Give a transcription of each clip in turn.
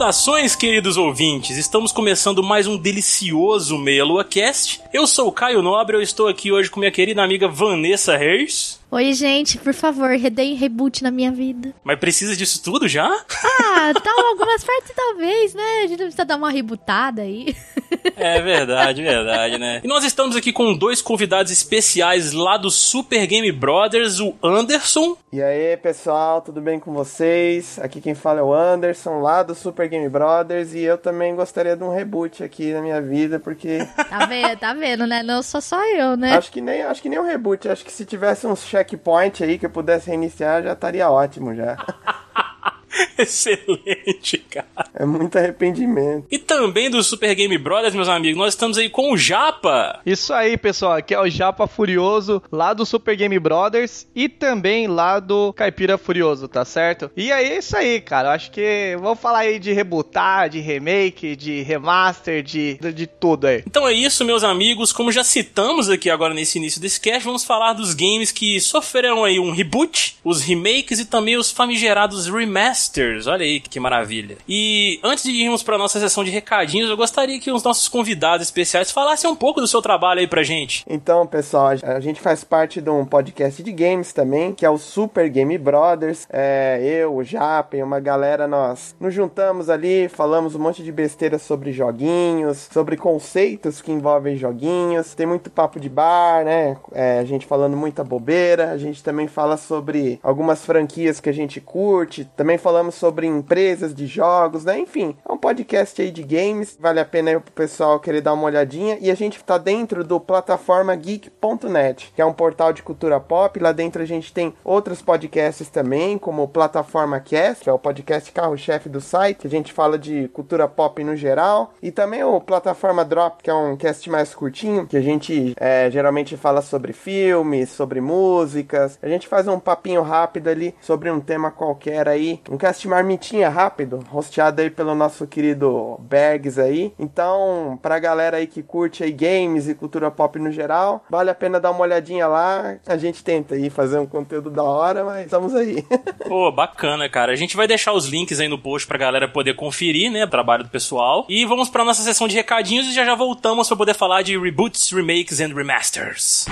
Saudações, queridos ouvintes! Estamos começando mais um delicioso Meia Lua Cast. Eu sou o Caio Nobre, eu estou aqui hoje com minha querida amiga Vanessa Reis. Oi, gente, por favor, redei reboot na minha vida. Mas precisa disso tudo já? Ah, tá algumas partes talvez, né? A gente precisa dar uma rebootada aí. É verdade, verdade, né? E nós estamos aqui com dois convidados especiais lá do Super Game Brothers, o Anderson. E aí, pessoal, tudo bem com vocês? Aqui quem fala é o Anderson, lá do Super Game Brothers, e eu também gostaria de um reboot aqui na minha vida, porque... Tá vendo, tá vendo, né? Não sou só eu, né? Acho que nem, acho que nem um reboot, acho que se tivesse uns checkpoint aí que eu pudesse reiniciar, já estaria ótimo já. Excelente, cara. É muito arrependimento. E também do Super Game Brothers, meus amigos, nós estamos aí com o Japa. Isso aí, pessoal. Aqui é o Japa Furioso, lá do Super Game Brothers e também lá do Caipira Furioso, tá certo? E aí é isso aí, cara. Eu acho que vamos falar aí de rebootar, de remake, de remaster, de, de tudo aí. Então é isso, meus amigos. Como já citamos aqui agora nesse início desse cast, vamos falar dos games que sofreram aí um reboot, os remakes e também os famigerados remasters Masters. Olha aí que maravilha. E antes de irmos para nossa sessão de recadinhos, eu gostaria que os nossos convidados especiais falassem um pouco do seu trabalho aí pra gente. Então, pessoal, a gente faz parte de um podcast de games também, que é o Super Game Brothers. É, eu, o Japen, uma galera, nós nos juntamos ali, falamos um monte de besteira sobre joguinhos, sobre conceitos que envolvem joguinhos. Tem muito papo de bar, né? É, a gente falando muita bobeira. A gente também fala sobre algumas franquias que a gente curte. Também falamos sobre empresas de jogos, né? Enfim, é um podcast aí de games. Vale a pena aí pro pessoal querer dar uma olhadinha. E a gente tá dentro do plataforma geek.net, que é um portal de cultura pop. Lá dentro a gente tem outros podcasts também, como o Plataforma Cast, que é o podcast carro-chefe do site, que a gente fala de cultura pop no geral. E também o Plataforma Drop, que é um cast mais curtinho, que a gente é, geralmente fala sobre filmes, sobre músicas. A gente faz um papinho rápido ali sobre um tema qualquer aí, um podcast marmitinha rápido, hosteado aí pelo nosso querido Bergs aí. Então, pra galera aí que curte aí games e cultura pop no geral, vale a pena dar uma olhadinha lá. A gente tenta aí fazer um conteúdo da hora, mas estamos aí. Pô, bacana, cara. A gente vai deixar os links aí no post pra galera poder conferir, né, o trabalho do pessoal. E vamos pra nossa sessão de recadinhos e já já voltamos pra poder falar de reboots, remakes and remasters.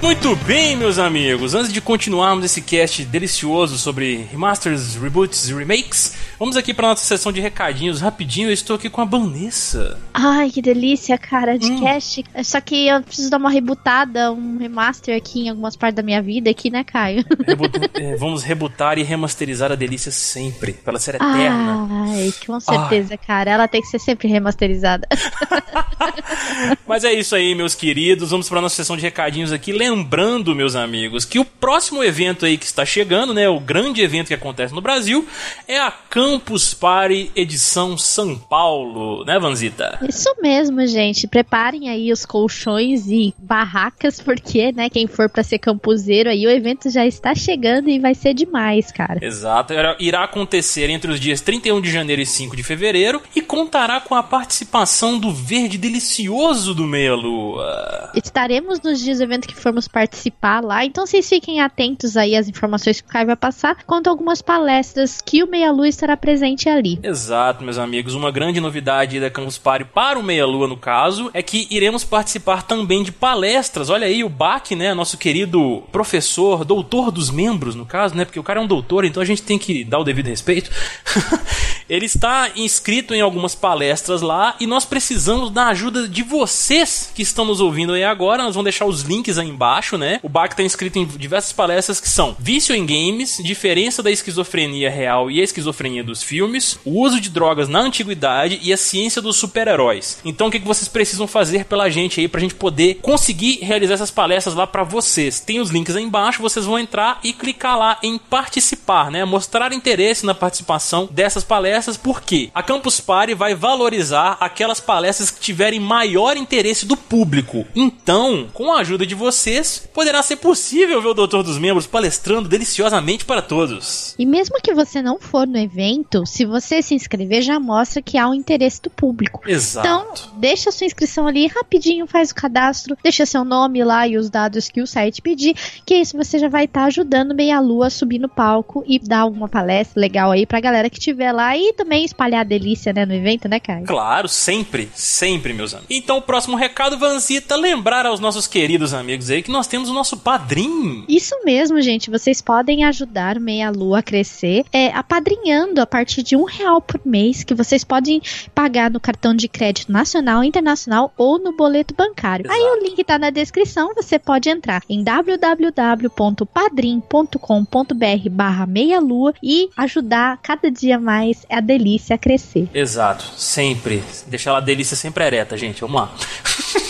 Muito bem, meus amigos. Antes de continuarmos esse cast delicioso sobre remasters, reboots e remakes, vamos aqui para nossa sessão de recadinhos rapidinho. Eu estou aqui com a Vanessa. Ai, que delícia, cara, de hum. cast. Só que eu preciso dar uma rebootada, um remaster aqui em algumas partes da minha vida aqui, né, Caio? é, vamos rebootar e remasterizar a delícia sempre, para ela ser eterna. Ai, com certeza, Ai. cara. Ela tem que ser sempre remasterizada. Mas é isso aí, meus queridos. Vamos para nossa sessão de recadinhos aqui lembrando, meus amigos, que o próximo evento aí que está chegando, né, o grande evento que acontece no Brasil, é a Campus Party edição São Paulo, né, Vanzita? Isso mesmo, gente. Preparem aí os colchões e barracas, porque, né, quem for para ser campuseiro aí, o evento já está chegando e vai ser demais, cara. Exato. Irá acontecer entre os dias 31 de janeiro e 5 de fevereiro e contará com a participação do verde delicioso do Meia Lua. Estaremos nos dias do evento que formos vamos participar lá. Então vocês fiquem atentos aí às informações que o Caio vai passar, quanto algumas palestras que o Meia Lua estará presente ali. Exato, meus amigos. Uma grande novidade da Campus Party para o Meia Lua, no caso, é que iremos participar também de palestras. Olha aí, o Bach, né? Nosso querido professor, doutor dos membros, no caso, né? Porque o cara é um doutor, então a gente tem que dar o devido respeito. Ele está inscrito em algumas palestras lá e nós precisamos da ajuda de vocês que estão nos ouvindo aí agora. Nós vamos deixar os links aí embaixo, né? O Bach está inscrito em diversas palestras que são Vício em Games, Diferença da Esquizofrenia Real e a Esquizofrenia dos Filmes, o uso de drogas na antiguidade e a ciência dos super-heróis. Então o que, que vocês precisam fazer pela gente aí pra gente poder conseguir realizar essas palestras lá para vocês? Tem os links aí embaixo, vocês vão entrar e clicar lá em participar, né? Mostrar interesse na participação dessas palestras, porque a Campus Party vai valorizar aquelas palestras que tiverem maior interesse do público. Então, com a ajuda de vocês, poderá ser possível ver o Doutor dos Membros palestrando deliciosamente para todos. E mesmo que você não for no evento, se você se inscrever, já mostra que há um interesse do público. Exato. Então, deixa sua inscrição ali rapidinho, faz o cadastro, deixa seu nome lá e os dados que o site pedir, que isso você já vai estar tá ajudando Meia Lua a subir no palco e dar alguma palestra legal aí pra galera que estiver lá e também espalhar a delícia, né, no evento, né, Caio? Claro, sempre, sempre, meus amigos. Então, o próximo recado, Vanzita, lembrar aos nossos queridos amigos aí que nós temos o nosso padrinho. Isso mesmo, gente. Vocês podem ajudar Meia Lua a crescer é, apadrinhando a partir de um real por mês que vocês podem pagar no cartão de crédito nacional, internacional ou no boleto bancário. Exato. Aí o link tá na descrição, você pode entrar em www.padrim.com.br barra meia lua e ajudar cada dia mais a delícia a crescer. Exato, sempre. Deixar a delícia sempre ereta, gente. Vamos lá.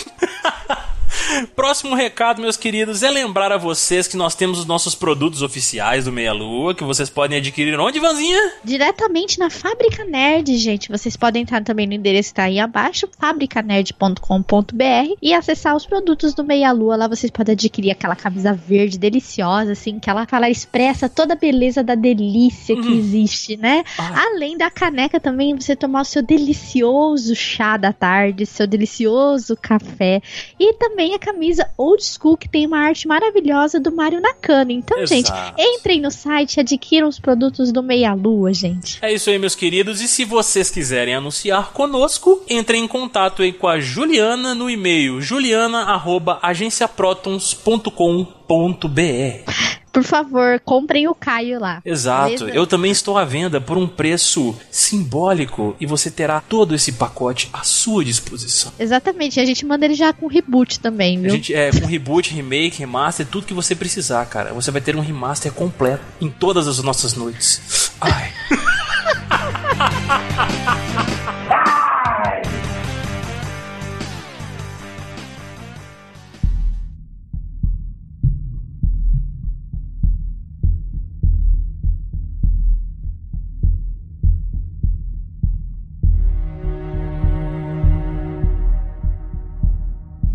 Próximo recado, meus queridos, é lembrar a vocês que nós temos os nossos produtos oficiais do Meia Lua, que vocês podem adquirir onde, Vanzinha? Diretamente na Fábrica Nerd, gente. Vocês podem entrar também no endereço que tá aí abaixo, fabricanerd.com.br e acessar os produtos do Meia Lua. Lá vocês podem adquirir aquela camisa verde deliciosa, assim, que ela, ela expressa toda a beleza da delícia que Hum. existe, né? Ah. Além da caneca também, você tomar o seu delicioso chá da tarde, seu delicioso café. E também a camisa old school, que tem uma arte maravilhosa do Mario Nakano. Então, gente, Exato. entrem no site e adquiram os produtos do Meia Lua, gente. É isso aí, meus queridos. E se vocês quiserem anunciar conosco, entrem em contato aí com a Juliana no e-mail juliana@agenciaprotons.com.br. Por favor, comprem o Caio lá. Exato. Beleza? Eu também estou à venda por um preço simbólico e você terá todo esse pacote à sua disposição. Exatamente, a gente manda ele já com reboot também, A viu? gente é com reboot, remake, remaster, tudo que você precisar, cara. Você vai ter um remaster completo em todas as nossas noites. Ai.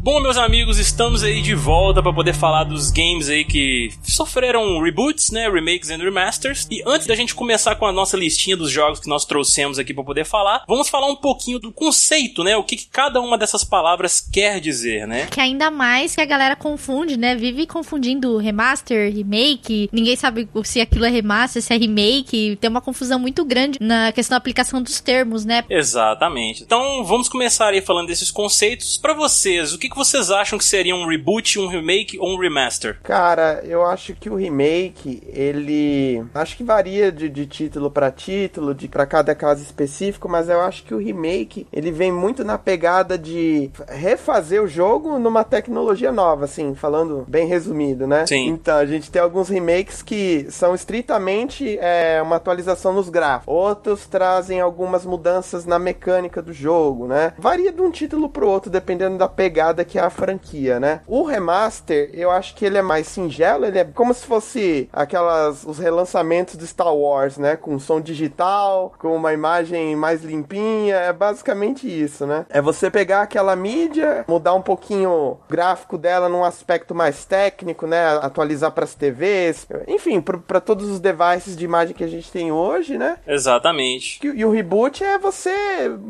Bom, meus amigos, estamos aí de volta para poder falar dos games aí que sofreram reboots, né, remakes and remasters. E antes da gente começar com a nossa listinha dos jogos que nós trouxemos aqui para poder falar, vamos falar um pouquinho do conceito, né, o que, que cada uma dessas palavras quer dizer, né? Que ainda mais que a galera confunde, né? Vive confundindo remaster, remake. Ninguém sabe se aquilo é remaster, se é remake. Tem uma confusão muito grande na questão da aplicação dos termos, né? Exatamente. Então, vamos começar aí falando desses conceitos. Para vocês, o que, que vocês acham que seria um reboot, um remake ou um remaster? Cara, eu acho que o remake, ele. Acho que varia de, de título pra título, de para cada caso específico, mas eu acho que o remake, ele vem muito na pegada de refazer o jogo numa tecnologia nova, assim, falando bem resumido, né? Sim. Então, a gente tem alguns remakes que são estritamente é, uma atualização nos gráficos. Outros trazem algumas mudanças na mecânica do jogo, né? Varia de um título pro outro, dependendo da pegada que é a franquia, né? O remaster, eu acho que ele é mais singelo, ele é como se fosse aquelas os relançamentos de Star Wars, né? Com som digital, com uma imagem mais limpinha, é basicamente isso, né? É você pegar aquela mídia, mudar um pouquinho o gráfico dela num aspecto mais técnico, né? Atualizar para as TVs, enfim, para todos os devices de imagem que a gente tem hoje, né? Exatamente. E, e o reboot é você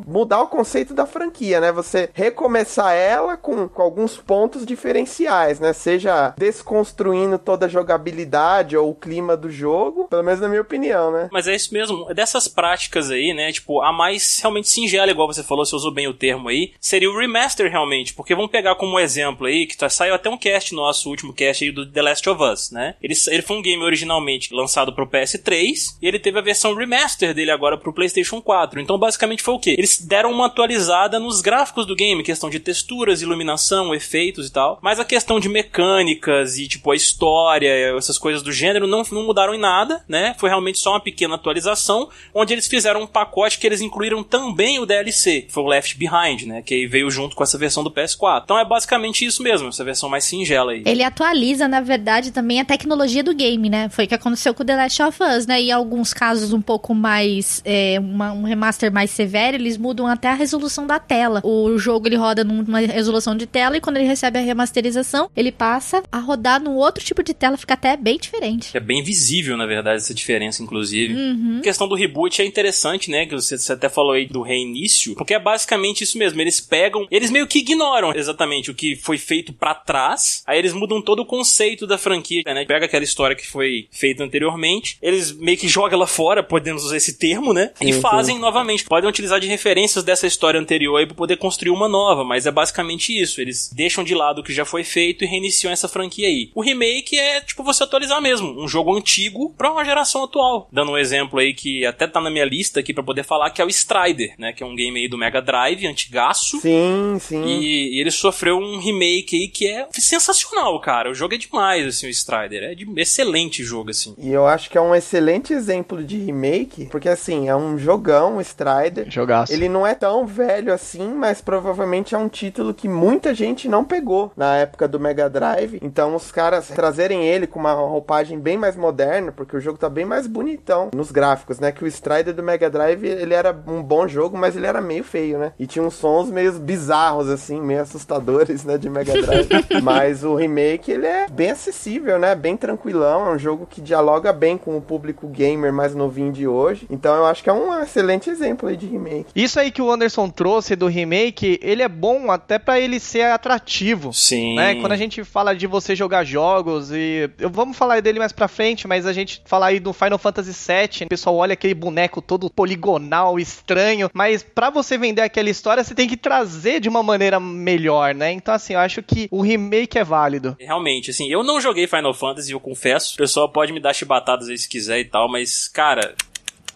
mudar o conceito da franquia, né? Você recomeçar ela com com, alguns pontos diferenciais, né? Seja desconstruindo toda a jogabilidade ou o clima do jogo, pelo menos na minha opinião, né? Mas é isso mesmo. Dessas práticas aí, né? Tipo, a mais realmente singela, igual você falou, você usou bem o termo aí, seria o remaster realmente. Porque vamos pegar como exemplo aí, que tá, saiu até um cast nosso, último cast aí do The Last of Us, né? Ele, ele foi um game originalmente lançado pro PS3 e ele teve a versão remaster dele agora pro PlayStation 4. Então, basicamente foi o quê? Eles deram uma atualizada nos gráficos do game, questão de texturas, iluminação, efeitos e tal. Mas a questão de mecânicas e, tipo, a história, essas coisas do gênero não, não mudaram em nada, né? Foi realmente só uma pequena atualização, onde eles fizeram um pacote que eles incluíram também o DLC, que foi o Left Behind, né? Que veio junto com essa versão do PS4. Então é basicamente isso mesmo, essa versão mais singela aí. Ele atualiza, na verdade, também a tecnologia do game, né? Foi o que aconteceu com The Last of Us, né? E alguns casos um pouco mais. É, uma, um remaster mais severo, eles mudam até a resolução da tela. O jogo ele roda numa resolução de tela e quando ele recebe a remasterização, ele passa a rodar num outro tipo de tela, fica até bem diferente. É bem visível, na verdade, essa diferença, inclusive. Uhum. A questão do reboot é interessante, né? Que você, você até falou aí do reinício, porque é basicamente isso mesmo. Eles pegam, eles meio que ignoram exatamente o que foi feito para trás, aí eles mudam todo o conceito da franquia, né? Pega aquela história que foi feita anteriormente, eles meio que jogam ela fora, podemos usar esse termo, né? E Sim, fazem novamente. Podem utilizar de referências dessa história anterior aí pra poder construir uma nova, mas é basicamente isso. Eles deixam de lado o que já foi feito e reiniciam essa franquia aí. O remake é tipo você atualizar mesmo, um jogo antigo pra uma geração atual. Dando um exemplo aí que até tá na minha lista aqui pra poder falar, que é o Strider, né? Que é um game aí do Mega Drive, antigaço. Sim, sim. E, e ele sofreu um remake aí que é sensacional, cara. O jogo é demais, assim, o Strider. É de excelente jogo, assim. E eu acho que é um excelente exemplo de remake, porque assim, é um jogão, o Strider. Jogaço. Ele não é tão velho assim, mas provavelmente é um título que muita gente não pegou na época do Mega Drive. Então os caras trazerem ele com uma roupagem bem mais moderna, porque o jogo tá bem mais bonitão nos gráficos, né? Que o Strider do Mega Drive, ele era um bom jogo, mas ele era meio feio, né? E tinha uns sons meio bizarros, assim, meio assustadores, né? De Mega Drive. mas o remake, ele é bem acessível, né? Bem tranquilão. É um jogo que dialoga bem com o público gamer mais novinho de hoje. Então eu acho que é um excelente exemplo aí de remake. Isso aí que o Anderson trouxe do remake, ele é bom até pra ele ser atrativo. Sim. Né? Quando a gente fala de você jogar jogos e eu vamos falar dele mais pra frente, mas a gente fala aí do Final Fantasy VII, o pessoal olha aquele boneco todo poligonal, estranho, mas pra você vender aquela história, você tem que trazer de uma maneira melhor, né? Então assim, eu acho que o remake é válido. Realmente, assim, eu não joguei Final Fantasy, eu confesso. O pessoal pode me dar chibatadas aí se quiser e tal, mas, cara,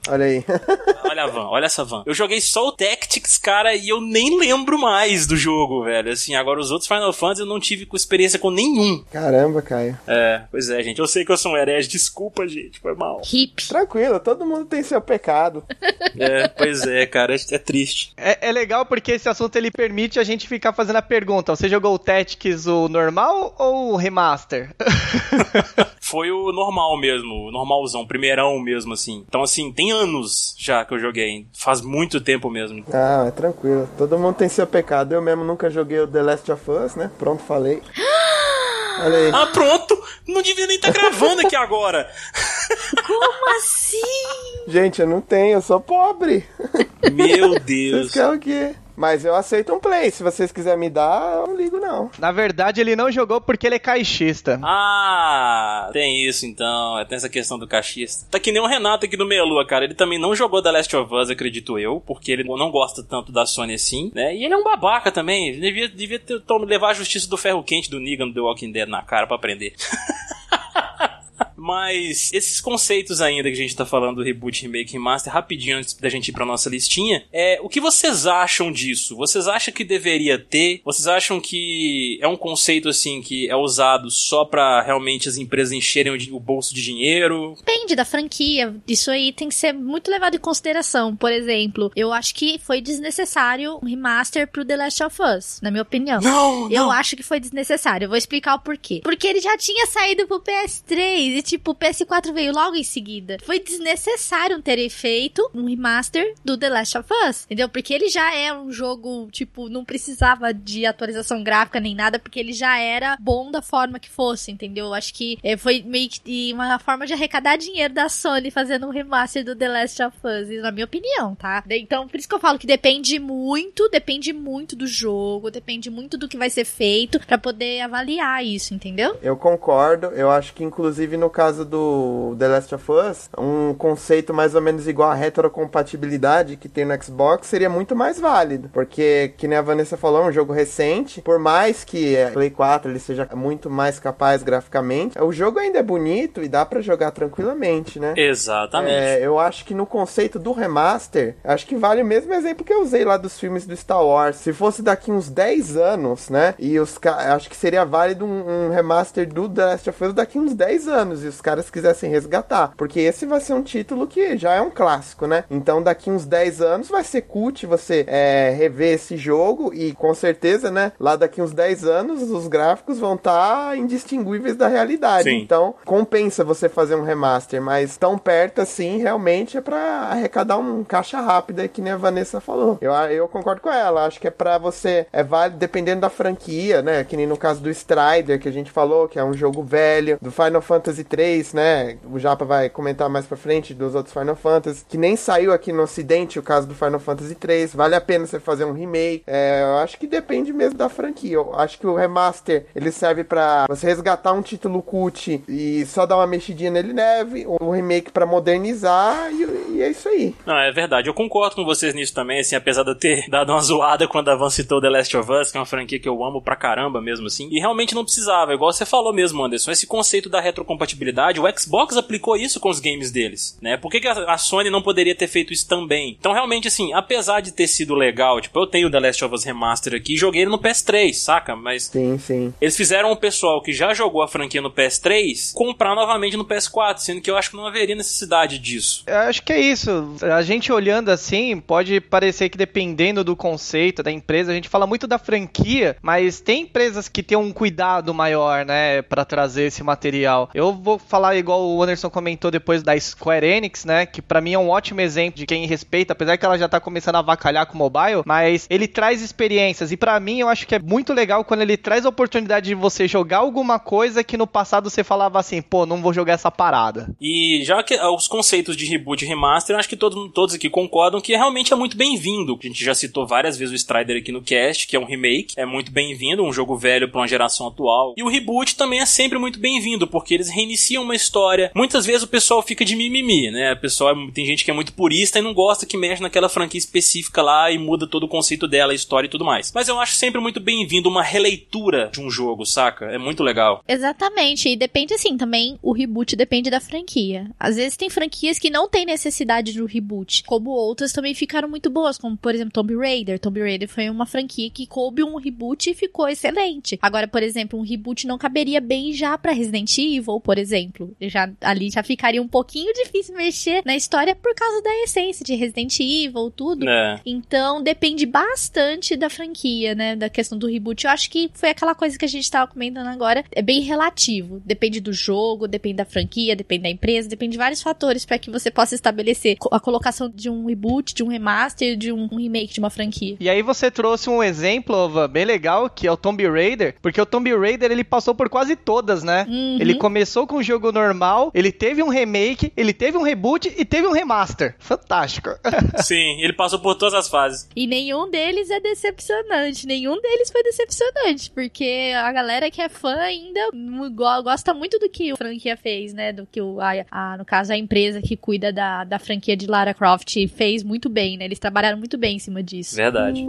Olha aí. olha a van, olha essa van. Eu joguei só o Tactics, cara, e eu nem lembro mais do jogo, velho. Assim, agora os outros Final Fantasy eu não tive experiência com nenhum. Caramba, Caio. É, pois é, gente. Eu sei que eu sou um herege, desculpa, gente, foi mal. Hip. Tranquilo, todo mundo tem seu pecado. É, pois é, cara, é, é triste. É, é legal porque esse assunto ele permite a gente ficar fazendo a pergunta: você jogou o Tactics o normal ou o remaster? Foi o normal mesmo, o normalzão, primeirão mesmo, assim. Então, assim, tem anos já que eu joguei. Faz muito tempo mesmo. Ah, é tranquilo. Todo mundo tem seu pecado. Eu mesmo nunca joguei o The Last of Us, né? Pronto, falei. Olha aí. Ah, pronto! Não devia nem estar gravando aqui agora. Como assim? Gente, eu não tenho, eu sou pobre. Meu Vocês Deus. querem o quê? Mas eu aceito um play. Se vocês quiserem me dar, eu não ligo, não. Na verdade, ele não jogou porque ele é caixista. Ah, tem isso então. Tem essa questão do cachista. Tá que nem o Renato aqui do Meia Lua, cara. Ele também não jogou The Last of Us, acredito eu, porque ele não gosta tanto da Sony assim, né? E ele é um babaca também. Ele devia, devia ter, levar a justiça do ferro quente do Negan do The Walking Dead na cara pra aprender. Mas esses conceitos ainda que a gente tá falando do reboot, remake, remaster, rapidinho antes da gente ir pra nossa listinha, é o que vocês acham disso? Vocês acham que deveria ter? Vocês acham que é um conceito assim que é usado só pra realmente as empresas encherem o, bolso de dinheiro? Depende da franquia. Isso aí tem que ser muito levado em consideração. Por exemplo, eu acho que foi desnecessário um remaster pro The Last of Us, na minha opinião. Não, Eu acho que foi desnecessário. Eu vou explicar o porquê. Porque ele já tinha saído pro PS3 e, tipo, tipo, o PS4 veio logo em seguida. Foi desnecessário terem feito um remaster do The Last of Us, entendeu? Porque ele já é um jogo, tipo, não precisava de atualização gráfica nem nada, porque ele já era bom da forma que fosse, entendeu? Acho que é, foi meio que uma forma de arrecadar dinheiro da Sony fazendo um remaster do The Last of Us, na minha opinião, tá? Então, por isso que eu falo que depende muito, depende muito do jogo, depende muito do que vai ser feito para poder avaliar isso, entendeu? Eu concordo, eu acho que inclusive no caso do The Last of Us, um conceito mais ou menos igual a retrocompatibilidade que tem no Xbox seria muito mais válido, porque que nem a Vanessa falou, é um jogo recente, por mais que a Play 4 ele seja muito mais capaz graficamente, o jogo ainda é bonito e dá para jogar tranquilamente, né? Exatamente. É, eu acho que no conceito do remaster, acho que vale o mesmo exemplo que eu usei lá dos filmes do Star Wars. Se fosse daqui uns 10 anos, né? E os acho que seria válido um, um, remaster do The Last of Us daqui uns 10 anos e os caras quisessem resgatar, porque esse vai ser um título que já é um clássico, né? Então daqui uns 10 anos vai ser cult você é, rever esse jogo e com certeza, né? Lá daqui uns 10 anos os gráficos vão estar tá indistinguíveis da realidade. Sim. Então compensa você fazer um remaster, mas tão perto assim realmente é para arrecadar um caixa rápida, que nem a Vanessa falou. Eu, eu concordo com ela, acho que é para você, é válido dependendo da franquia, né? Que nem no caso do Strider que a gente falou, que é um jogo velho, do Final Fantasy 3, né? O Japa vai comentar mais pra frente dos outros Final Fantasy, que nem saiu aqui no ocidente o caso do Final Fantasy 3. Vale a pena você fazer um remake. É, eu acho que depende mesmo da franquia. Eu acho que o remaster ele serve para você resgatar um título cult e só dar uma mexidinha nele neve, o remake para modernizar e, e, é isso aí. Não, é verdade. Eu concordo com vocês nisso também, assim, apesar de eu ter dado uma zoada quando a Van citou The Last of Us, que é uma franquia que eu amo pra caramba mesmo assim. E realmente não precisava, igual você falou mesmo, Anderson. Esse conceito da retrocompatibilidade, o Xbox aplicou isso com os games deles, né? Por que, que a Sony não poderia ter feito isso também? Então, realmente, assim, apesar de ter sido legal, tipo, eu tenho The Last of Us Remaster aqui e joguei ele no PS3, saca? Mas. Sim, sim. Eles fizeram o pessoal que já jogou a franquia no PS3 comprar novamente no PS4, sendo que eu acho que não haveria necessidade disso. Eu acho que é isso. A gente olhando assim, pode parecer que dependendo do conceito da empresa, a gente fala muito da franquia, mas tem empresas que têm um cuidado maior, né, para trazer esse material. Eu vou falar igual o Anderson comentou depois da Square Enix, né, que para mim é um ótimo exemplo de quem respeita, apesar que ela já tá começando a avacalhar com o mobile, mas ele traz experiências e para mim eu acho que é muito legal quando ele traz a oportunidade de você jogar alguma coisa que no passado você falava assim, pô, não vou jogar essa parada. E já que ah, os conceitos de reboot e remaster, acho que todos, todos aqui concordam que realmente é muito bem-vindo. A gente já citou várias vezes o Strider aqui no cast, que é um remake, é muito bem-vindo, um jogo velho para uma geração atual. E o reboot também é sempre muito bem-vindo, porque eles reiniciam uma história. Muitas vezes o pessoal fica de mimimi, né? O pessoal tem gente que é muito purista e não gosta que mexe naquela franquia específica lá e muda todo o conceito dela, a história e tudo mais. Mas eu acho sempre muito bem-vindo uma releitura de um jogo, saca? É muito legal. Exatamente. E depende assim também, o reboot depende da franquia. Às vezes tem franquias que não tem necessidade de um reboot, como outras também ficaram muito boas, como por exemplo Tomb Raider. Tomb Raider foi uma franquia que coube um reboot e ficou excelente. Agora, por exemplo, um reboot não caberia bem já para Resident Evil, por exemplo. Já ali já ficaria um pouquinho difícil mexer na história por causa da essência de Resident Evil, tudo. É. Então depende bastante da franquia, né, da questão do reboot. Eu acho que foi aquela coisa que a gente tava comentando agora, é bem relativo. Depende do jogo, depende da franquia, depende da empresa, depende de vários fatores para que você possa estabelecer a colocação de um reboot, de um remaster, de um remake de uma franquia. E aí você trouxe um exemplo, Ova, bem legal, que é o Tomb Raider, porque o Tomb Raider ele passou por quase todas, né? Uhum. Ele começou com jogo normal, ele teve um remake, ele teve um reboot e teve um remaster. Fantástico. Sim, ele passou por todas as fases. E nenhum deles é decepcionante, nenhum deles foi decepcionante, porque a galera que é fã ainda gosta muito do que o franquia fez, né? Do que o, a, a, no caso, a empresa que cuida da, da franquia de Lara Croft fez muito bem, né? Eles trabalharam muito bem em cima disso. Verdade.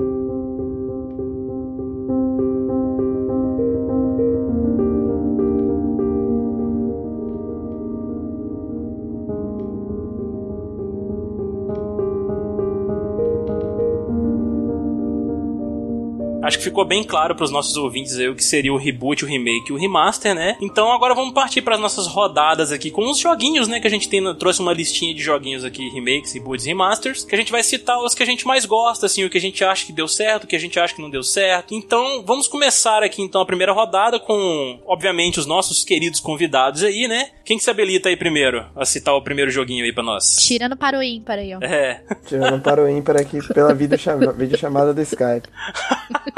Acho que ficou bem claro para os nossos ouvintes aí o que seria o reboot, o remake e o remaster, né? Então agora vamos partir para as nossas rodadas aqui com os joguinhos, né? Que a gente tem, trouxe uma listinha de joguinhos aqui, remakes, reboots e remasters, que a gente vai citar os que a gente mais gosta, assim, o que a gente acha que deu certo, o que a gente acha que não deu certo. Então vamos começar aqui então a primeira rodada com, obviamente, os nossos queridos convidados aí, né? Quem que se habilita aí primeiro a citar o primeiro joguinho aí para nós? Tirando para o ímpar aí, ó. É. Tirando para o ímpar aqui pela videochamada do Skype.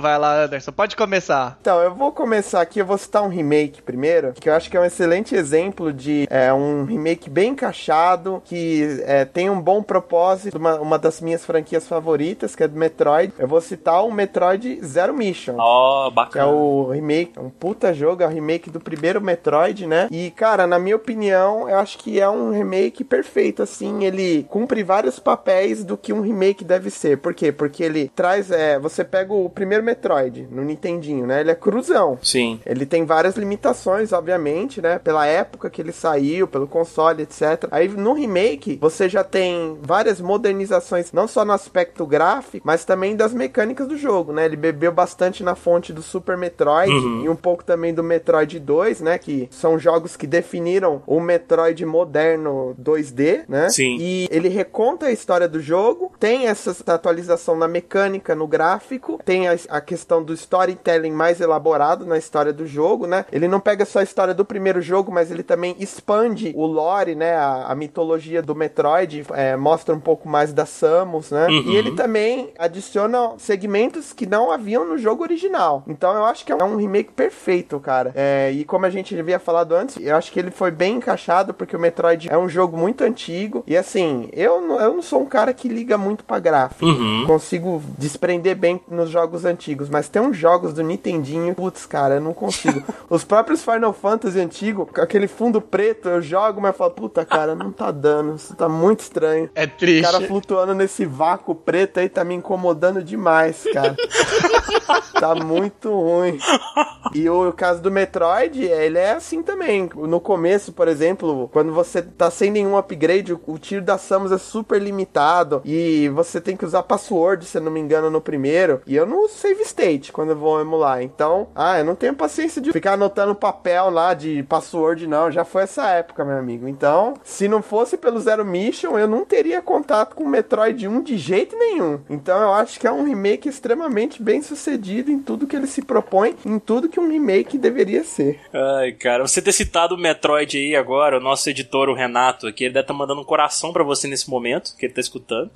Vai lá, Anderson, pode começar. Então, eu vou começar aqui, eu vou citar um remake primeiro, que eu acho que é um excelente exemplo de é, um remake bem encaixado, que é, tem um bom propósito, uma, uma das minhas franquias favoritas, que é do Metroid. Eu vou citar o Metroid Zero Mission. Ó, oh, bacana. Que é o remake, um puta jogo, é o remake do primeiro Metroid, né? E, cara, na minha opinião, eu acho que é um remake perfeito, assim, ele cumpre vários papéis do que um remake deve ser. Por quê? Porque ele traz, é, você pega o primeiro Metroid no Nintendinho, né? Ele é cruzão. Sim. Ele tem várias limitações, obviamente, né? Pela época que ele saiu, pelo console, etc. Aí no remake, você já tem várias modernizações, não só no aspecto gráfico, mas também das mecânicas do jogo, né? Ele bebeu bastante na fonte do Super Metroid uhum. e um pouco também do Metroid 2, né? Que são jogos que definiram o Metroid moderno 2D, né? Sim. E ele reconta a história do jogo, tem essa atualização na mecânica, no gráfico, tem a, a questão do storytelling mais elaborado na história do jogo, né? Ele não pega só a história do primeiro jogo, mas ele também expande o lore, né? A, a mitologia do Metroid, é, mostra um pouco mais da Samus, né? Uhum. E ele também adiciona segmentos que não haviam no jogo original. Então eu acho que é um remake perfeito, cara. É, e como a gente havia falado antes, eu acho que ele foi bem encaixado, porque o Metroid é um jogo muito antigo. E assim, eu, eu não sou um cara que liga muito pra gráfico. Uhum. Consigo desprender bem nos jogos antigos, mas tem uns jogos do Nintendinho, putz, cara, eu não consigo. Os próprios Final Fantasy antigo, com aquele fundo preto, eu jogo, mas falo, puta, cara, não tá dando, isso tá muito estranho. É triste. O cara flutuando nesse vácuo preto aí tá me incomodando demais, cara. tá muito ruim. E o caso do Metroid, ele é assim também. No começo, por exemplo, quando você tá sem nenhum upgrade, o, tiro da Samus é super limitado e você tem que usar password, se eu não me engano, no primeiro. E eu não save state quando eu vou emular. Então, ah, eu não tenho paciência de ficar anotando papel lá de password, não. Já foi essa época, meu amigo. Então, se não fosse pelo Zero Mission, eu não teria contato com o Metroid 1 de jeito nenhum. Então, eu acho que é um remake extremamente bem sucedido em tudo que ele se propõe, em tudo que um remake deveria ser. Ai, cara, você ter citado o Metroid aí agora, o nosso editor, o Renato, aqui, ele deve estar tá mandando um coração para você nesse momento, que ele tá escutando.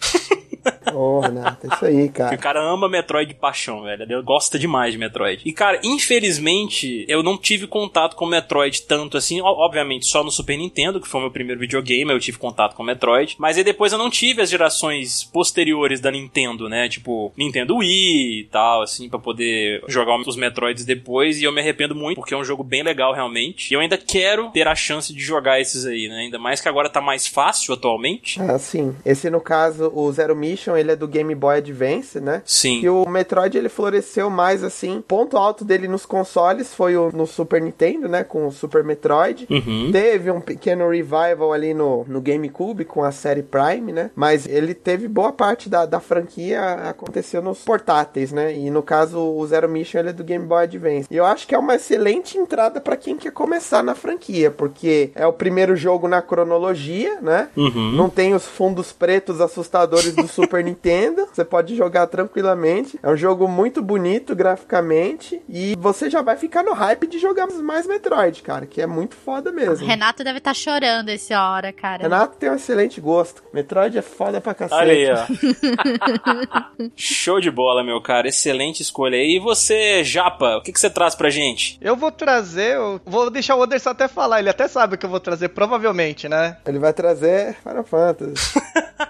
Ô, oh, Renato, é isso aí, cara. o cara ama Metroid de paixão, velho. Ele gosta demais de Metroid. E, cara, infelizmente, eu não tive contato com Metroid tanto assim. Obviamente, só no Super Nintendo, que foi o meu primeiro videogame, eu tive contato com Metroid. Mas aí depois eu não tive as gerações posteriores da Nintendo, né? Tipo, Nintendo Wii e tal, assim, para poder jogar os Metroids depois. E eu me arrependo muito, porque é um jogo bem legal, realmente. E eu ainda quero ter a chance de jogar esses aí, né? Ainda mais que agora tá mais fácil atualmente. Ah, sim. Esse, no caso, o Zero Mission, ele é do Game Boy Advance, né? Sim. E o Metroid, ele floresceu mais, assim. Ponto alto dele nos consoles foi o, no Super Nintendo, né? Com o Super Metroid. Uhum. Teve um pequeno revival ali no, no GameCube com a série Prime, né? Mas ele teve boa parte da, da franquia aconteceu nos portáteis, né? E no caso, o Zero Mission, ele é do Game Boy Advance. E eu acho que é uma excelente entrada para quem quer começar na franquia, porque é o primeiro jogo na cronologia, né? Uhum. Não tem os fundos pretos assustadores do Super Nintendo. Você pode jogar tranquilamente. É um jogo muito bonito graficamente e você já vai ficar no hype de jogar mais Metroid, cara, que é muito foda mesmo. Renato deve estar tá chorando essa hora, cara. Renato tem um excelente gosto. Metroid é foda pra cacete. Olha aí, ó. Show de bola, meu cara. Excelente escolha. E você, Japa, o que, que você traz pra gente? Eu vou trazer, eu vou deixar o Anderson até falar, ele até sabe o que eu vou trazer, provavelmente, né? Ele vai trazer Final Fantasy.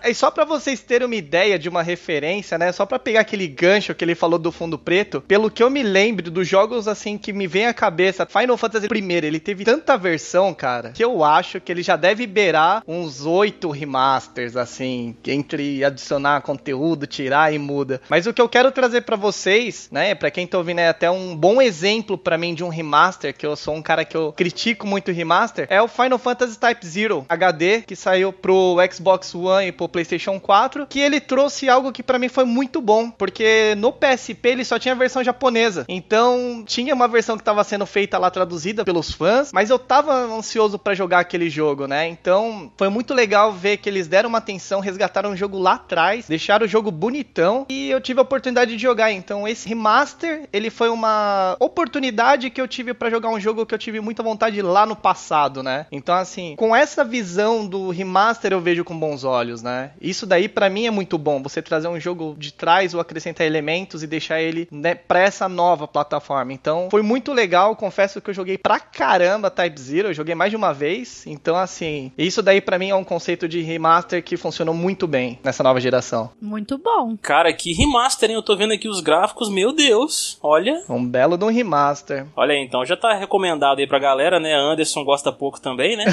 é só para vocês terem uma ideia de uma referência, né? Só para pegar aquele gancho que ele falou do fundo preto, pelo que eu me lembro dos jogos assim que me vem à cabeça, Final Fantasy I, ele teve tanta versão, cara, que eu acho que ele já deve beirar uns oito remasters, assim, entre adicionar conteúdo, tirar e muda. Mas o que eu quero trazer para vocês, né, para quem tá ouvindo é até um bom exemplo para mim de um remaster, que eu sou um cara que eu critico muito remaster, é o Final Fantasy Type Zero HD, que saiu pro Xbox One e pro PlayStation 4, que ele trouxe algo que para mim foi muito bom, porque no PSP ele só tinha a versão japonesa. Então, tinha uma versão que estava sendo feita lá traduzida pelos fãs, mas eu tava ansioso para jogar aquele jogo, né? Então, foi muito legal ver que eles deram uma atenção, resgataram o jogo lá atrás, deixaram o jogo bonitão e eu tive a oportunidade de jogar. Então, esse remaster, ele foi uma oportunidade que eu tive para jogar um jogo que eu tive muita vontade lá no passado, né? Então, assim, com essa visão do remaster eu vejo com bons olhos, né? Isso daí para mim é muito bom, você trazer um jogo de trás ou acrescentar elementos e deixar ele né, para essa nova plataforma. Então, foi muito legal, confesso que eu joguei pra caramba Type Zero, eu joguei mais de uma vez. Então, assim, isso daí para mim é um conceito de remaster que funcionou muito bem nessa nova geração. Muito bom. Cara, que remaster, hein? Eu tô vendo aqui os gráficos, meu Deus. Olha. Um belo de um remaster. Olha aí, então já tá recomendado aí pra galera, né? Anderson gosta pouco também, né?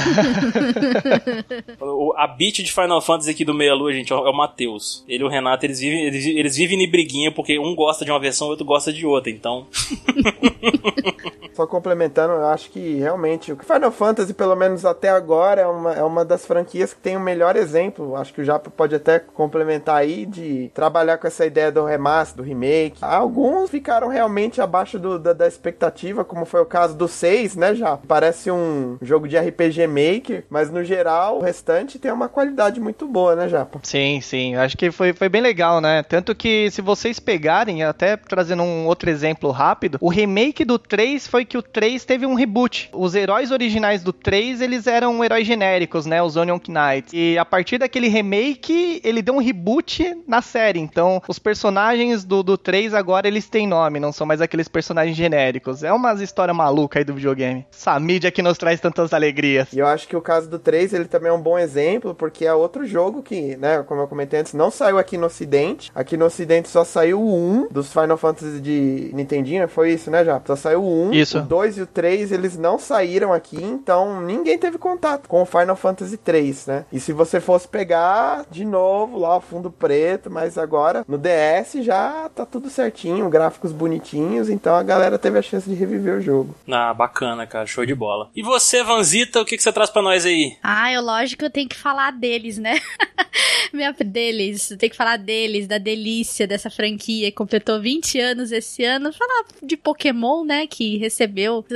o, a beat de Final Fantasy aqui do Meia Lua, gente, é o Matheus. Ele e o Renato, eles vivem, eles, eles vivem em briguinha porque um gosta de uma versão o outro gosta de outra, então. Só complementando, eu acho que realmente o Final Fantasy, pelo menos até agora, é uma, é uma das franquias que tem o melhor exemplo. Acho que o Japa pode até complementar aí de trabalhar com essa ideia do remaster, do remake. Alguns ficaram realmente abaixo do, da, da, expectativa, como foi o caso do 6, né, já? Parece um jogo de RPG Maker, mas no geral o restante tem uma qualidade muito boa, né, Japa? Sim, sim. Acho que foi, foi bem legal, né? Tanto que se vocês pegarem, até trazendo um outro exemplo rápido, o remake do 3 foi que o 3 teve um reboot. Os heróis originais do 3, eles eram heróis genéricos, né? Os Onion Knights. E a partir daquele remake, ele deu um reboot na série. Então, os personagens do, do 3 agora, eles têm nome, não são mais aqueles personagens genéricos. É umas história maluca aí do videogame. Essa mídia que nos traz tantas alegrias. E eu acho que o caso do 3, ele também é um bom exemplo, porque é outro jogo que, né, como eu comentei antes, não saiu aqui no ocidente. Aqui no ocidente só saiu o 1 dos Final Fantasy de Nintendinho, foi isso, né, já? Só saiu o 1. Isso. O 2 e o 3, eles não saíram aqui, então ninguém teve contato com o Final Fantasy 3, né? E se você fosse pegar de novo lá o fundo preto, mas agora no DS já tá tudo certinho, gráficos bonitinhos, então a galera teve a chance de reviver o jogo. Ah, bacana, cara, show de bola. E você, Vanzita, o que, que você traz para nós aí? Ah, eu lógico eu tenho que falar deles, né? Minha deles, tem que falar deles, da delícia dessa franquia que completou 20 anos esse ano. Falar de Pokémon, né, que recebeu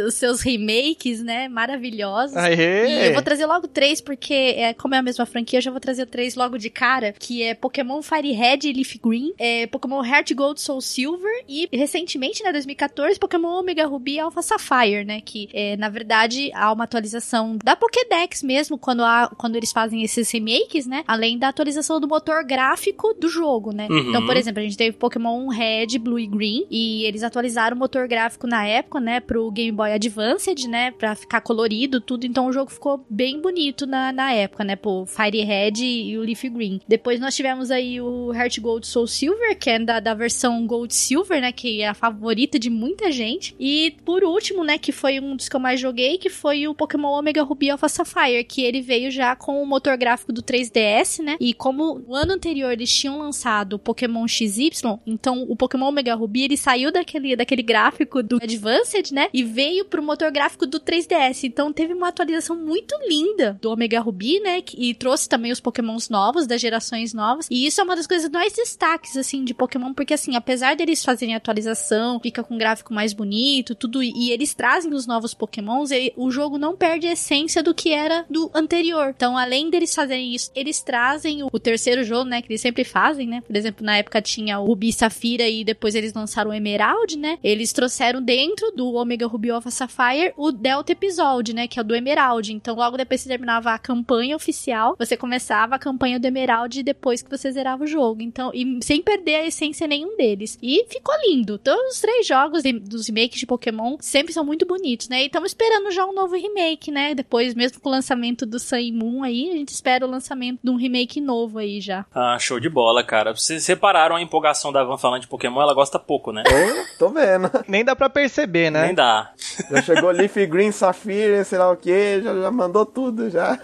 os seus remakes, né, maravilhosos. Aê. E eu vou trazer logo três, porque é, como é a mesma franquia, eu já vou trazer três logo de cara, que é Pokémon Fire Red e Leaf Green, é Pokémon Heart Gold Soul Silver e, recentemente, né, 2014, Pokémon Omega Ruby e Alpha Sapphire, né, que, é, na verdade, há uma atualização da Pokédex mesmo, quando, há, quando eles fazem esses remakes, né, além da atualização do motor gráfico do jogo, né. Uhum. Então, por exemplo, a gente teve Pokémon Red, Blue e Green, e eles atualizaram o motor gráfico na época, né, pro Game Boy Advanced, né, pra ficar colorido, tudo, então o jogo ficou bem bonito na, na época, né, pô, Fire Red e o Leaf Green. Depois nós tivemos aí o Heart Gold Soul Silver, que é da, da versão Gold Silver, né, que é a favorita de muita gente. E por último, né, que foi um dos que eu mais joguei, que foi o Pokémon Omega Ruby Alpha Sapphire, que ele veio já com o motor gráfico do 3DS, né, e como no ano anterior eles tinham lançado o Pokémon XY, então o Pokémon Omega Ruby, ele saiu daquele, daquele gráfico do Advanced, né, e veio pro motor gráfico do 3DS, então teve uma atualização muito linda do Omega Ruby, né, e trouxe também os Pokémons novos, das gerações novas, e isso é uma das coisas mais destaques, assim, de Pokémon, porque assim, apesar deles fazerem atualização, fica com um gráfico mais bonito, tudo, e eles trazem os novos Pokémons, o jogo não perde a essência do que era do anterior. Então, além deles fazerem isso, eles trazem o, o terceiro jogo, né, que eles sempre fazem, né, por exemplo, na época tinha o Ruby Safira e depois eles lançaram o Emerald, né, eles trouxeram dentro do Omega Ruby Alpha Sapphire o Delta Episode, né, que é o do Emerald. Então, logo depois que você terminava a campanha oficial, você começava a campanha do Emerald depois que você zerava o jogo. Então, e sem perder a essência nenhum deles. E ficou lindo. Todos os três jogos de, dos remakes de Pokémon sempre são muito bonitos, né? E estamos esperando já um novo remake, né? Depois, mesmo com o lançamento do Sun e Moon aí, a gente espera o lançamento de um remake novo aí já. Ah, show de bola, cara. Vocês separaram a empolgação da Van falando de Pokémon, ela gosta pouco, né? Tô, tô vendo. Nem dá pra perceber, né? Nem dá. Já chegou Leaf Green, Sapphire, sei lá o que, já, já mandou tudo já.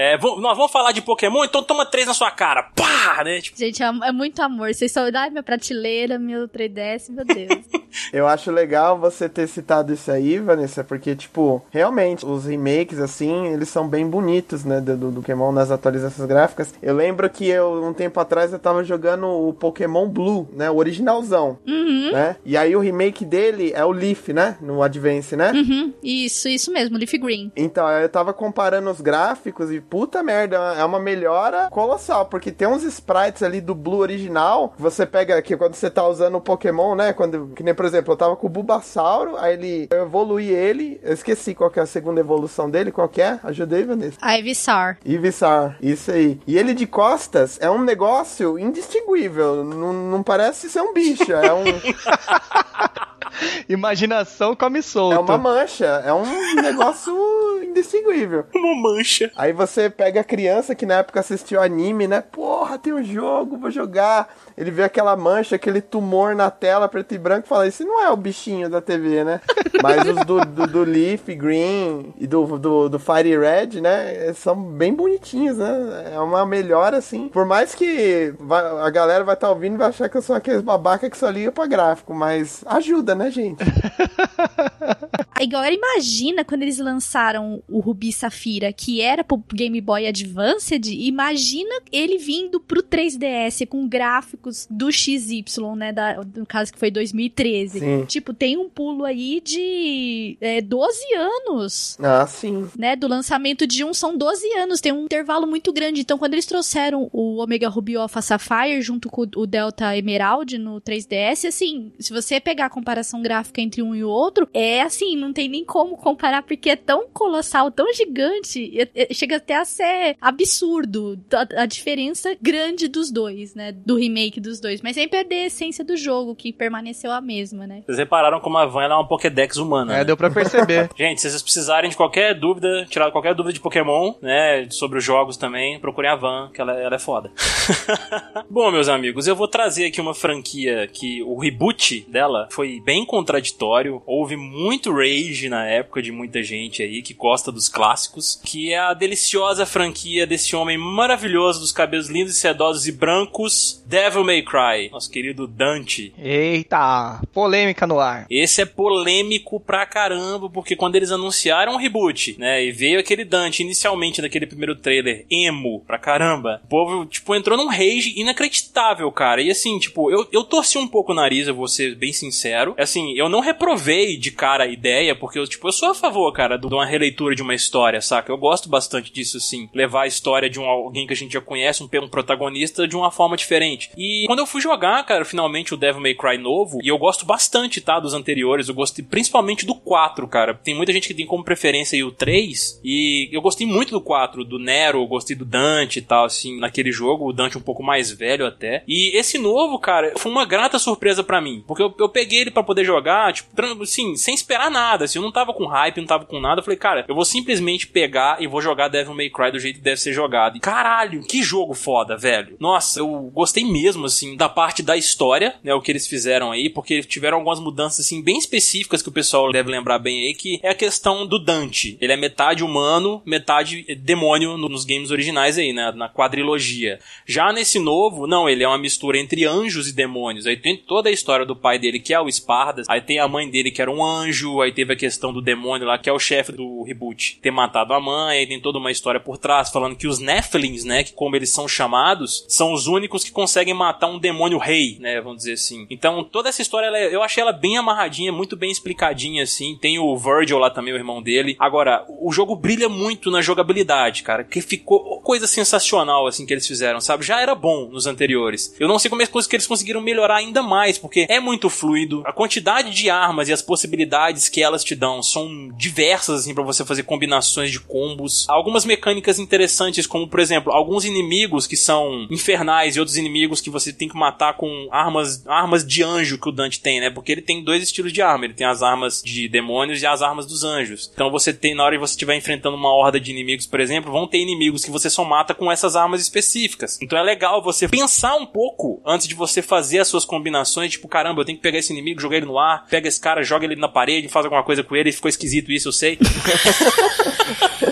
É, vamos, nós vamos falar de Pokémon, então toma três na sua cara. Pá, né? Tipo, Gente, é, é muito amor. Vocês só dá minha prateleira, meu 3DS, meu Deus. Eu acho legal você ter citado isso aí, Vanessa, porque, tipo, realmente, os remakes, assim, eles são bem bonitos, né, do, do Pokémon nas atualizações gráficas. Eu lembro que eu, um tempo atrás, eu tava jogando o Pokémon Blue, né, o originalzão, uhum, né? E aí o remake dele é o Leaf, né, no Advance, né? uhum. Isso, isso mesmo, Leaf Green. Então, eu tava comparando os gráficos e puta merda, é uma melhora colossal, porque tem uns sprites ali do Blue original, você pega aqui quando você tá usando o Pokémon, né, quando, que nem, por exemplo, eu tava com o Bulbasauro, aí ele, eu evoluí ele, eu esqueci qual que é a segunda evolução dele, qual que é? Ajudei, Vanessa. Ivysaur. Ivisar, isso aí. E ele de costas é um negócio indistinguível, não, não parece ser um bicho, é um... Imaginação come solto. É uma mancha, é um negócio indistinguível. uma mancha. Aí você pega a criança que na época assistiu anime, né? Porra, tem um jogo, vou jogar. Ele vê aquela mancha, aquele tumor na tela, preto e branco, e fala: Esse não é o bichinho da TV, né? Mas os do, do, do Leaf Green e do, do, do Fire Red, né? São bem bonitinhos, né? É uma melhora, assim. Por mais que a galera vai estar ouvindo e vai achar que eu sou aqueles babaca que só liga pra gráfico, mas ajuda, né, gente? Agora imagina quando eles lançaram o Rubi Safira, que era pro Game Boy Advanced, imagina ele vindo pro 3DS com gráficos do XY, né, da, no caso que foi 2013. Sim. Tipo, tem um pulo aí de é, 12 anos. Ah, sim. né, do lançamento de um são 12 anos, tem um intervalo muito grande. Então, quando eles trouxeram o Omega Ruby Alpha Sapphire junto com o Delta Emerald no 3DS, assim, se você pegar a comparação gráfica entre um e o outro, é assim, não tem nem como comparar, porque é tão colossal, tão gigante, é- é- chega até a ser absurdo a, a diferença grande dos dois, né, do remake dos dois, mas sem perder a essência do jogo, que permaneceu a mesma, né. Vocês repararam como a Van ela é uma Pokédex humana. É, né? deu pra perceber. Gente, se vocês precisarem de qualquer dúvida, tirar qualquer dúvida de Pokémon, né, sobre os jogos também, procurem a Van, que ela, ela é foda. Bom, meus amigos, eu vou trazer aqui uma franquia que o reboot dela foi bem contraditório, houve muito rage na época de muita gente aí que gosta dos clássicos, que é a deliciosa franquia desse homem maravilhoso dos cabelos lindos e sedosos e brancos, Devil May Cry, nosso querido Dante. Eita, polêmica no ar. Esse é polêmico pra caramba, porque quando eles anunciaram o reboot, né, e veio aquele Dante inicialmente naquele primeiro trailer, emo pra caramba, o povo, tipo, entrou num rage inacreditável, cara. E assim, tipo, eu, eu torci um pouco o nariz, eu vou ser bem sincero. Assim, eu não reprovei de cara a ideia, porque eu, tipo, eu sou a favor, cara, de uma releitura de uma história, saca? Eu gosto bastante disso, assim. Levar a história de um, alguém que a gente já conhece, um, um protagonista, de uma forma diferente. E quando eu fui jogar, cara, finalmente o Devil May Cry novo, e eu gosto bastante, tá, dos anteriores, eu gostei principalmente do 4, cara. Tem muita gente que tem como preferência o 3, e eu gostei muito do 4, do Nero, eu gostei do Dante e tal, assim, naquele jogo, o Dante um pouco mais velho até. E esse novo, cara, foi uma grata surpresa pra mim, porque eu, eu peguei ele pra poder jogar, tipo, assim, sem esperar nada, assim, eu não tava com hype, não tava com nada, eu falei, cara, eu vou simplesmente pegar e vou jogar Devil May Cry do jeito que deve ser jogado. E, caralho, que jogo foda, velho. Nossa, eu gostei mesmo, assim, da parte da história, né, o que eles fizeram aí, porque tiveram algumas mudanças, assim, bem específicas que o pessoal deve lembrar bem aí, que é a questão do Dante. Ele é metade humano, metade demônio no- nos games originais aí, né, na quadrilogia. Já nesse novo, não, ele é uma mistura entre anjos e demônios. Aí tem toda a história do pai dele, que é o Espardas, aí tem a mãe dele, que era um anjo, aí teve a questão do demônio lá, que é o chefe do reboot, ter matado a mãe, tem toda uma história por trás, falando que os Nephilims, né, que como eles são chamados, são os únicos que conseguem matar um demônio rei, né, vamos dizer assim. Então, toda essa história, ela é- eu achei ela bem amarradinha, muito bem explicadinha, assim. Tem o Virgil lá também, o irmão dele. Agora, o jogo brilha muito na jogabilidade, cara, que ficou coisa sensacional, assim, que eles fizeram, sabe? Já era bom nos anteriores. Eu não sei como é que eles conseguiram melhorar ainda mais, porque é muito fluido. A quantidade de armas e as possibilidades que elas te dão são diversas, assim, pra você fazer combinações de combos. Algumas mecânicas interessantes, como, por exemplo, alguns inimigos que são infernais e outros inimigos que você tem que matar com armas, armas de anjo que o Dante tem, né? Porque ele tem dois estilos de arma. Ele tem as armas de demônios e as armas dos anjos. Então você tem, na hora que você estiver enfrentando uma horda de inimigos, por exemplo, vão ter inimigos que você só mata com essas armas específicas. Então é legal você pensar um pouco antes de você fazer as suas combinações, tipo, caramba, eu tenho que pegar esse inimigo, jogar ele no ar, pega esse cara, joga ele na parede, faz alguma coisa com ele, ficou esquisito isso, eu sei.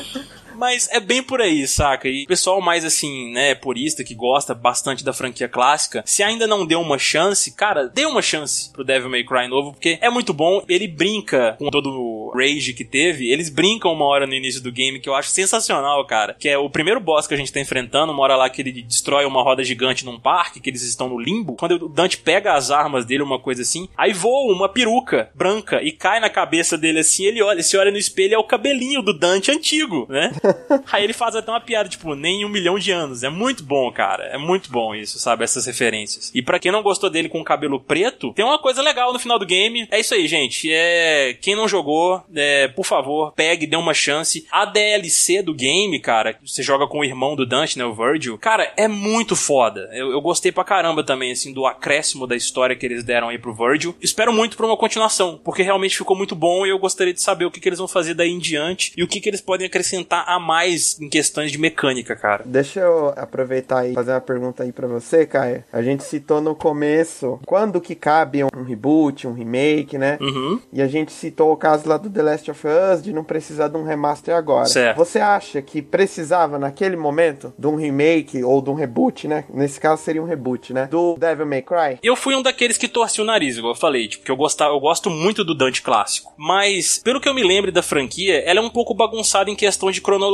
Mas é bem por aí, saca? E o pessoal mais assim, né, purista, que gosta bastante da franquia clássica, se ainda não deu uma chance, cara, dê uma chance pro Devil May Cry novo, porque é muito bom. Ele brinca com todo o rage que teve, eles brincam uma hora no início do game que eu acho sensacional, cara. Que é o primeiro boss que a gente tá enfrentando, uma hora lá que ele destrói uma roda gigante num parque, que eles estão no limbo. Quando o Dante pega as armas dele, uma coisa assim, aí voa uma peruca branca e cai na cabeça dele assim, ele olha, se olha no espelho, é o cabelinho do Dante antigo, né? aí ele faz até uma piada, tipo, nem um milhão de anos. É muito bom, cara. É muito bom isso, sabe? Essas referências. E para quem não gostou dele com o cabelo preto, tem uma coisa legal no final do game. É isso aí, gente. É... Quem não jogou, é... por favor, pegue, dê uma chance. A DLC do game, cara, você joga com o irmão do Dante, né? O Virgil. Cara, é muito foda. Eu, eu gostei pra caramba também, assim, do acréscimo da história que eles deram aí pro Virgil. Espero muito pra uma continuação, porque realmente ficou muito bom e eu gostaria de saber o que, que eles vão fazer daí em diante e o que, que eles podem acrescentar a mais em questões de mecânica, cara. Deixa eu aproveitar e fazer uma pergunta aí para você, Caio. A gente citou no começo quando que cabe um reboot, um remake, né? Uhum. E a gente citou o caso lá do The Last of Us de não precisar de um remaster agora. Certo. Você acha que precisava naquele momento de um remake ou de um reboot, né? Nesse caso seria um reboot, né? Do Devil May Cry? Eu fui um daqueles que torci o nariz, igual eu falei, tipo, que eu, gostava, eu gosto muito do Dante clássico. Mas, pelo que eu me lembro da franquia, ela é um pouco bagunçada em questão de cronologia.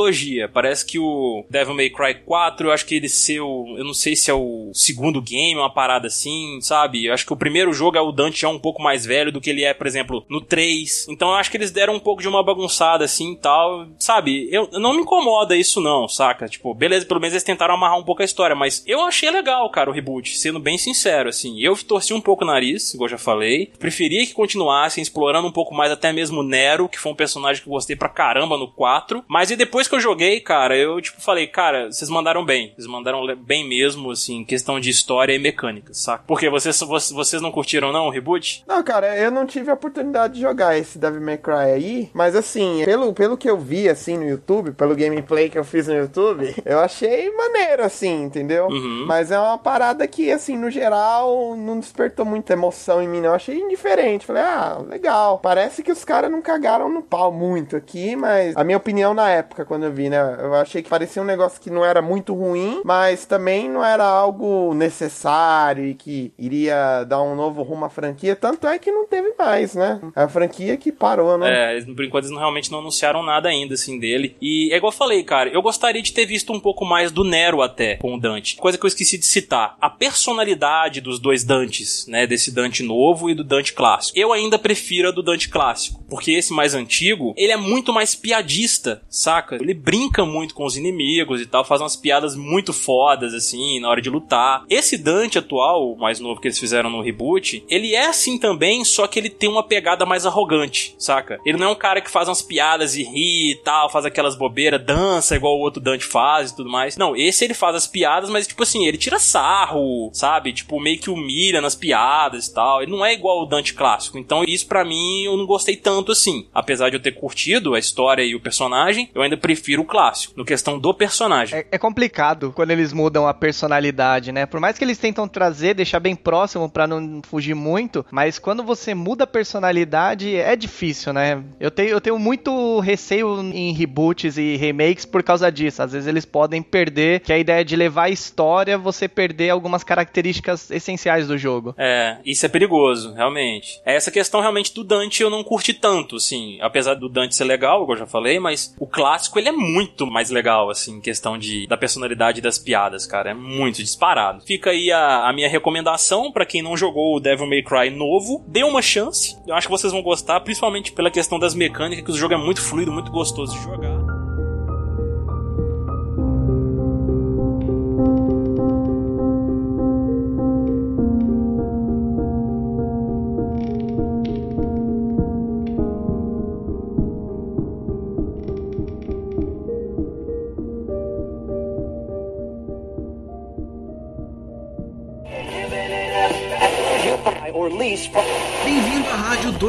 Parece que o Devil May Cry 4, eu acho que ele seu. Eu não sei se é o segundo game, uma parada assim, sabe? Eu acho que o primeiro jogo é o Dante já um pouco mais velho do que ele é, por exemplo, no 3. Então eu acho que eles deram um pouco de uma bagunçada assim tal. Sabe? Eu não me incomoda isso, não, saca? Tipo, beleza, pelo menos eles tentaram amarrar um pouco a história, mas eu achei legal, cara, o reboot, sendo bem sincero, assim. Eu torci um pouco o nariz, igual eu já falei. Preferia que continuassem explorando um pouco mais até mesmo Nero, que foi um personagem que eu gostei pra caramba no 4. Mas e depois que eu joguei, cara, eu, tipo, falei, cara, vocês mandaram bem. Vocês mandaram bem mesmo, assim, questão de história e mecânica, saca? Porque vocês, vocês não curtiram, não, o reboot? Não, cara, eu não tive a oportunidade de jogar esse Devil May Cry aí, mas assim, pelo, pelo que eu vi, assim, no YouTube, pelo gameplay que eu fiz no YouTube, eu achei maneiro, assim, entendeu? Uhum. Mas é uma parada que, assim, no geral, não despertou muita emoção em mim, não. Eu achei indiferente. Falei, ah, legal. Parece que os caras não cagaram no pau muito aqui, mas a minha opinião na época, quando eu vi, né, eu achei que parecia um negócio que não era muito ruim, mas também não era algo necessário e que iria dar um novo rumo à franquia. Tanto é que não teve mais, né? A franquia que parou, né? É, por enquanto eles não- realmente não anunciaram nada ainda, assim, dele. E é igual eu falei, cara, eu gostaria de ter visto um pouco mais do Nero até, com o Dante. Coisa que eu esqueci de citar. A personalidade dos dois Dantes, né, desse Dante novo e do Dante clássico. Eu ainda prefiro a do Dante clássico, porque esse mais antigo, ele é muito mais piadista, saca? Ele brinca muito com os inimigos e tal, faz umas piadas muito fodas, assim, na hora de lutar. Esse Dante atual, o mais novo que eles fizeram no reboot, ele é assim também, só que ele tem uma pegada mais arrogante, saca? Ele não é um cara que faz umas piadas e ri e tal, faz aquelas bobeiras, dança igual o outro Dante faz e tudo mais. Não, esse ele faz as piadas, mas tipo assim, ele tira sarro, sabe? Tipo, meio que humilha nas piadas e tal. Ele não é igual o Dante clássico. Então, isso pra mim eu não gostei tanto assim. Apesar de eu ter curtido a história e o personagem, eu ainda prefiro o clássico, no questão do personagem. É, é complicado quando eles mudam a personalidade, né? Por mais que eles tentam trazer, deixar bem próximo pra não fugir muito, mas quando você muda a personalidade é difícil, né? Eu tenho, eu tenho muito receio em reboots e remakes por causa disso. Às vezes eles podem perder, que a ideia de levar a história, você perder algumas características essenciais do jogo. É, isso é perigoso, realmente. Essa questão realmente do Dante eu não curti tanto, assim. Apesar do Dante ser legal, como eu já falei, mas o clássico ele é muito mais legal, assim, em questão de, da personalidade das piadas, cara. É muito disparado. Fica aí a, a minha recomendação pra quem não jogou o Devil May Cry novo. Dê uma chance. Eu acho que vocês vão gostar, principalmente pela questão das mecânicas, que o jogo é muito fluido, muito gostoso de jogar.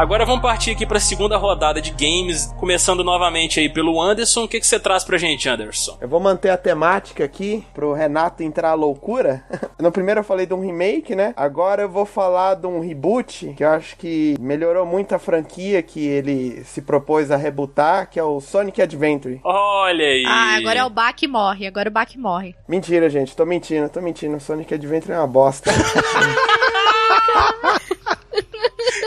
Agora vamos partir aqui para a segunda rodada de games, começando novamente aí pelo Anderson. O que, que você traz pra gente, Anderson? Eu vou manter a temática aqui pro Renato entrar à loucura. No primeiro eu falei de um remake, né? Agora eu vou falar de um reboot que eu acho que melhorou muito a franquia que ele se propôs a rebutar, que é o Sonic Adventure. Olha aí. Ah, agora é o Bak morre. Agora o Bak morre. Mentira, gente, tô mentindo, tô mentindo. O Sonic Adventure é uma bosta.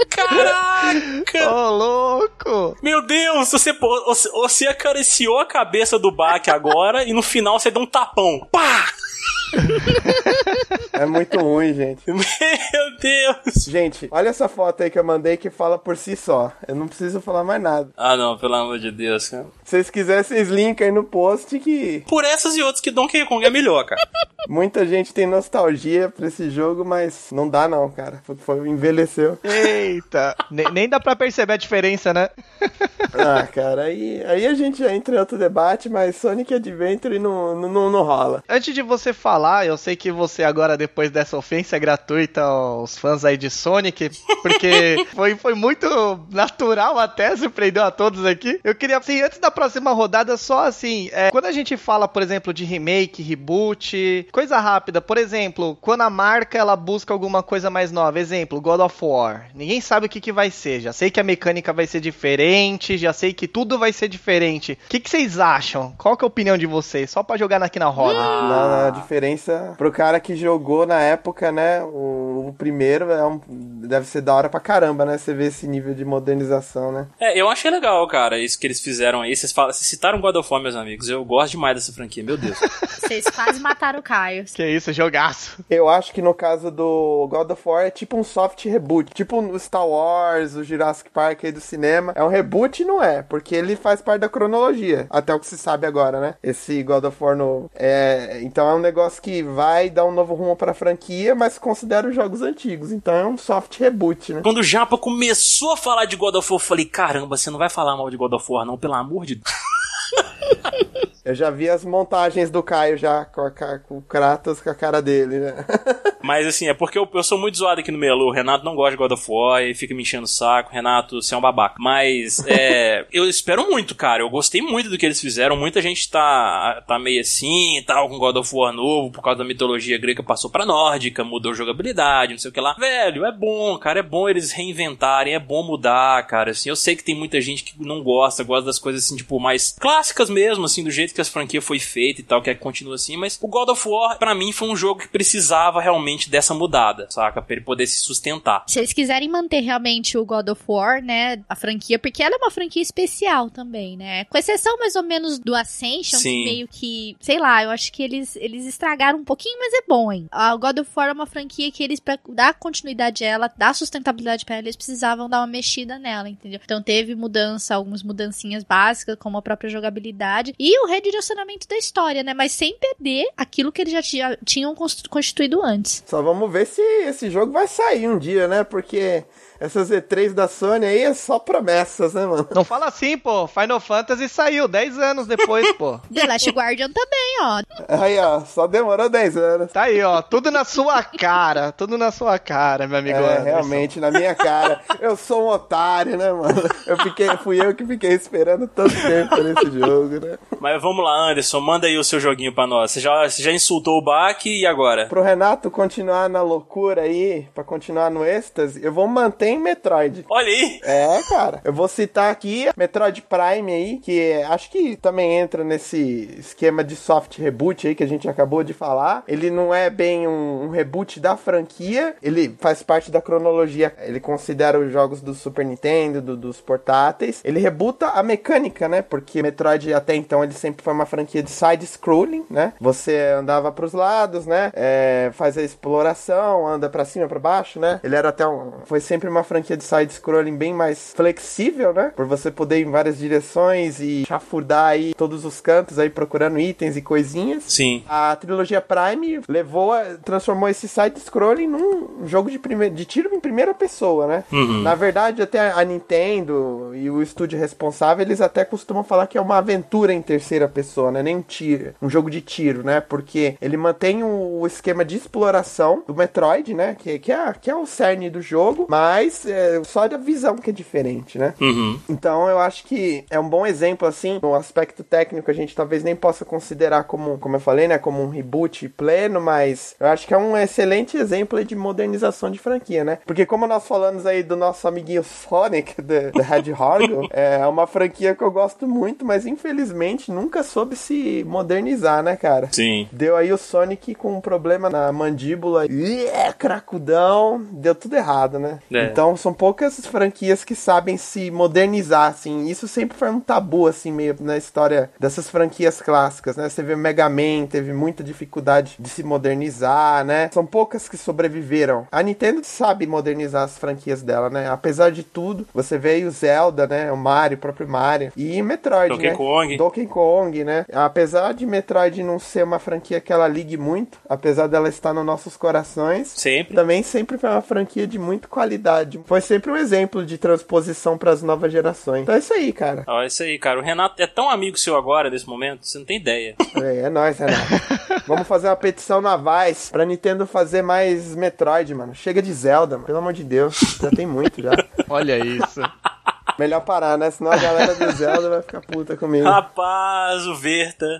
Caraca! Ô, louco! Meu Deus, você, você, acariciou a cabeça do Bak agora e no final você deu um tapão. Pá! É muito ruim, gente. Meu Deus! Gente, olha essa foto aí que eu mandei que fala por si só. Eu não preciso falar mais nada. Ah, não, pelo amor de Deus, cara. Se vocês quiserem, vocês linkam aí no post que Por essas e outras que Donkey Kong é melhor, cara. muita gente tem nostalgia pra esse jogo, mas não dá não, cara. Foi, foi- envelheceu. Eita! Nem, nem dá pra perceber a diferença, né? Ah, cara, aí, aí a gente já entra em outro debate, mas Sonic Adventure não, não, não, não rola. Antes de você falar, eu sei que você agora, depois dessa ofensa gratuita aos fãs aí de Sonic, porque foi, foi muito natural até, surpreendeu a todos aqui. Eu queria, assim, antes da próxima rodada, só assim, é, quando a gente fala, por exemplo, de remake, reboot, coisa rápida, por exemplo, quando a marca ela busca alguma coisa mais nova, exemplo, God of War, ninguém sabe o que, que vai ser, já sei que a mecânica vai ser diferente, já sei que tudo vai ser diferente. O que, que vocês acham? Qual que é a opinião de vocês? Só pra jogar aqui na roda. Na, na diferença pro cara que jogou na época, né? O, o primeiro é um, deve ser da hora pra caramba, né? Você vê esse nível de modernização, né? É, eu achei legal, cara, isso que eles fizeram aí. Vocês, falam, vocês citaram God of War, meus amigos. Eu gosto demais dessa franquia, meu Deus. Vocês quase mataram o Caio. Que isso, jogaço. Eu acho que no caso do God of War é tipo um soft reboot. Tipo o Star Wars, o Jurassic Park aí do cinema. É um reboot e não é, porque ele faz parte da cronologia. Até o que se sabe agora, né? Esse God of War novo. É, então é um negócio que vai dar um novo rumo pra franquia, mas considera os jogos antigos. Então é um soft reboot, né? Quando o Japa começou a falar de God of War, eu falei, caramba, você não vai falar mal de God of War, não, pelo amor de Deus. Eu já vi as montagens do Caio já com, a, com o Kratos com a cara dele, né? Mas assim, é porque eu, eu sou muito zoado aqui no Melo. O Renato não gosta de God of War e fica me enchendo o saco. Renato, você é um babaca. Mas é, eu espero muito, cara. Eu gostei muito do que eles fizeram. Muita gente tá, tá meio assim e tal, com God of War novo, por causa da mitologia grega passou pra nórdica, mudou jogabilidade, não sei o que lá. Velho, é bom, cara. É bom eles reinventarem, é bom mudar, cara. Assim, eu sei que tem muita gente que não gosta, gosta das coisas assim, tipo, mais clássicas mesmo, assim, do jeito que as franquias foi feita e tal, que continue assim. Mas o God of War, pra mim, foi um jogo que precisava realmente dessa mudada, saca? Pra ele poder se sustentar. Se eles quiserem manter realmente o God of War, né, a franquia, porque ela é uma franquia especial também, né? Com exceção mais ou menos do Ascension, Sim. que meio que, sei lá, eu acho que eles, eles estragaram um pouquinho, mas é bom, hein? A God of War é uma franquia que eles, pra dar continuidade a ela, dar sustentabilidade pra ela, eles precisavam dar uma mexida nela, entendeu? Então teve mudança, algumas mudancinhas básicas, como a própria jogabilidade e o redirecionamento da história, né? Mas sem perder aquilo que eles já tinha- tinham const- constituído antes. Só vamos ver se esse jogo vai sair um dia, né? Porque essas E3 da Sony aí é só promessas, né, mano? Não fala assim, pô. Final Fantasy saiu 10 anos depois, pô. The Last Guardian também, ó. Aí, ó, só demorou 10 anos. Tá aí, ó. Tudo na sua cara. Tudo na sua cara, meu amigo. É, Anderson. realmente, na minha cara. Eu sou um otário, né, mano? Eu fiquei, fui eu que fiquei esperando tanto tempo nesse jogo, né? Mas vamos lá, Anderson, manda aí o seu joguinho pra nós. Você já, você já insultou o Bach e agora? Pro Renato continuar na loucura aí, pra continuar no êxtase, eu vou manter Metroid. Olha aí! É, cara. Eu vou citar aqui Metroid Prime aí, que é- acho que também entra nesse esquema de soft reboot aí que a gente acabou de falar. Ele não é bem um, um reboot da franquia, ele faz parte da cronologia. Ele considera os jogos do Super Nintendo, do- dos portáteis. Ele rebuta a mecânica, né? Porque Metroid até então ele sempre foi uma franquia de side-scrolling, né? Você andava pros lados, né? É, faz a exploração, anda pra cima, pra baixo, né? Ele era até um. Foi sempre uma franquia de side-scrolling bem mais flexível, né? Por você poder ir em várias direções e chafurdar aí todos os cantos aí procurando itens e coisinhas. Sim. A trilogia Prime levou, a, transformou esse side-scrolling num jogo de, prime- de tiro em primeira pessoa, né? Na verdade, até a Nintendo e o estúdio responsável, eles até costumam falar que é uma aventura em terceira pessoa, né? Nem um tiro, um jogo de tiro, né? Porque ele mantém o, o esquema de exploração do Metroid, né? Que, que, é, que é o cerne do jogo, mas mas é só a visão que é diferente, né? Uhum. Então eu acho que é um bom exemplo, assim, no aspecto técnico, a gente talvez nem possa considerar como, como eu falei, né, como um reboot pleno, mas eu acho que é um excelente exemplo de modernização de franquia, né? Porque como nós falamos aí do nosso amiguinho Sonic, da Hedgehog, é uma franquia que eu gosto muito, mas infelizmente nunca soube se modernizar, né, cara? Sim. Deu aí o Sonic com um problema na mandíbula, é cracudão, deu tudo errado, né? É. Então são poucas franquias que sabem se modernizar, assim. Isso sempre foi um tabu, assim, meio na história dessas franquias clássicas, né? Você vê Mega Man, teve muita dificuldade de se modernizar, né? São poucas que sobreviveram. A Nintendo sabe modernizar as franquias dela, né? Apesar de tudo, você vê aí o Zelda, né? O Mario, o próprio Mario. E Metroid, Donkey né? Kong. Donkey Kong, né? Apesar de Metroid não ser uma franquia que ela ligue muito, apesar dela estar nos nossos corações, Sempre. também sempre foi uma franquia de muita qualidade. Foi sempre um exemplo de transposição para as novas gerações. Então é isso aí, cara. Ó, isso aí, cara. O Renato é tão amigo seu agora, nesse momento, você não tem ideia. É, é nóis, Renato. Vamos fazer uma petição na Vice pra Nintendo fazer mais Metroid, mano. Chega de Zelda, mano. Pelo amor de Deus. Já tem muito já. Olha isso. Melhor parar, né? Senão a galera do Zelda vai ficar puta comigo. Rapaz, o Verta.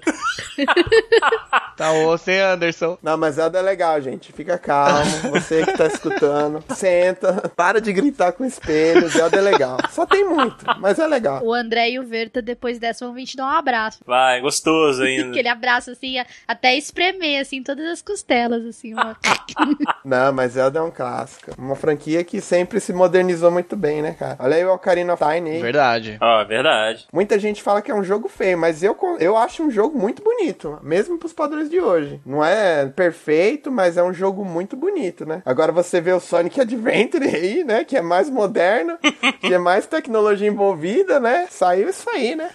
Tá osso, hein, Anderson? Não, mas Zelda é legal, gente. Fica calmo. Você que tá escutando. Senta. Para de gritar com o espelho. Zelda é legal. Só tem muito, mas é legal. O André e o Verta, depois dessa, vão vir te dar um abraço. Vai, gostoso ainda. Aquele abraço, assim, até espremer, assim, todas as costelas, assim. Uma... Não, mas Zelda é um clássico. Uma franquia que sempre se modernizou muito bem, né, cara? Olha aí o Ocarina of Aí. Verdade. Ó, é verdade. Muita gente fala que é um jogo feio, mas eu, eu acho um jogo muito bonito, mesmo pros padrões de hoje. Não é perfeito, mas é um jogo muito bonito, né? Agora você vê o Sonic Adventure aí, né? Que é mais moderno, que é mais tecnologia envolvida, né? Saiu isso aí, né?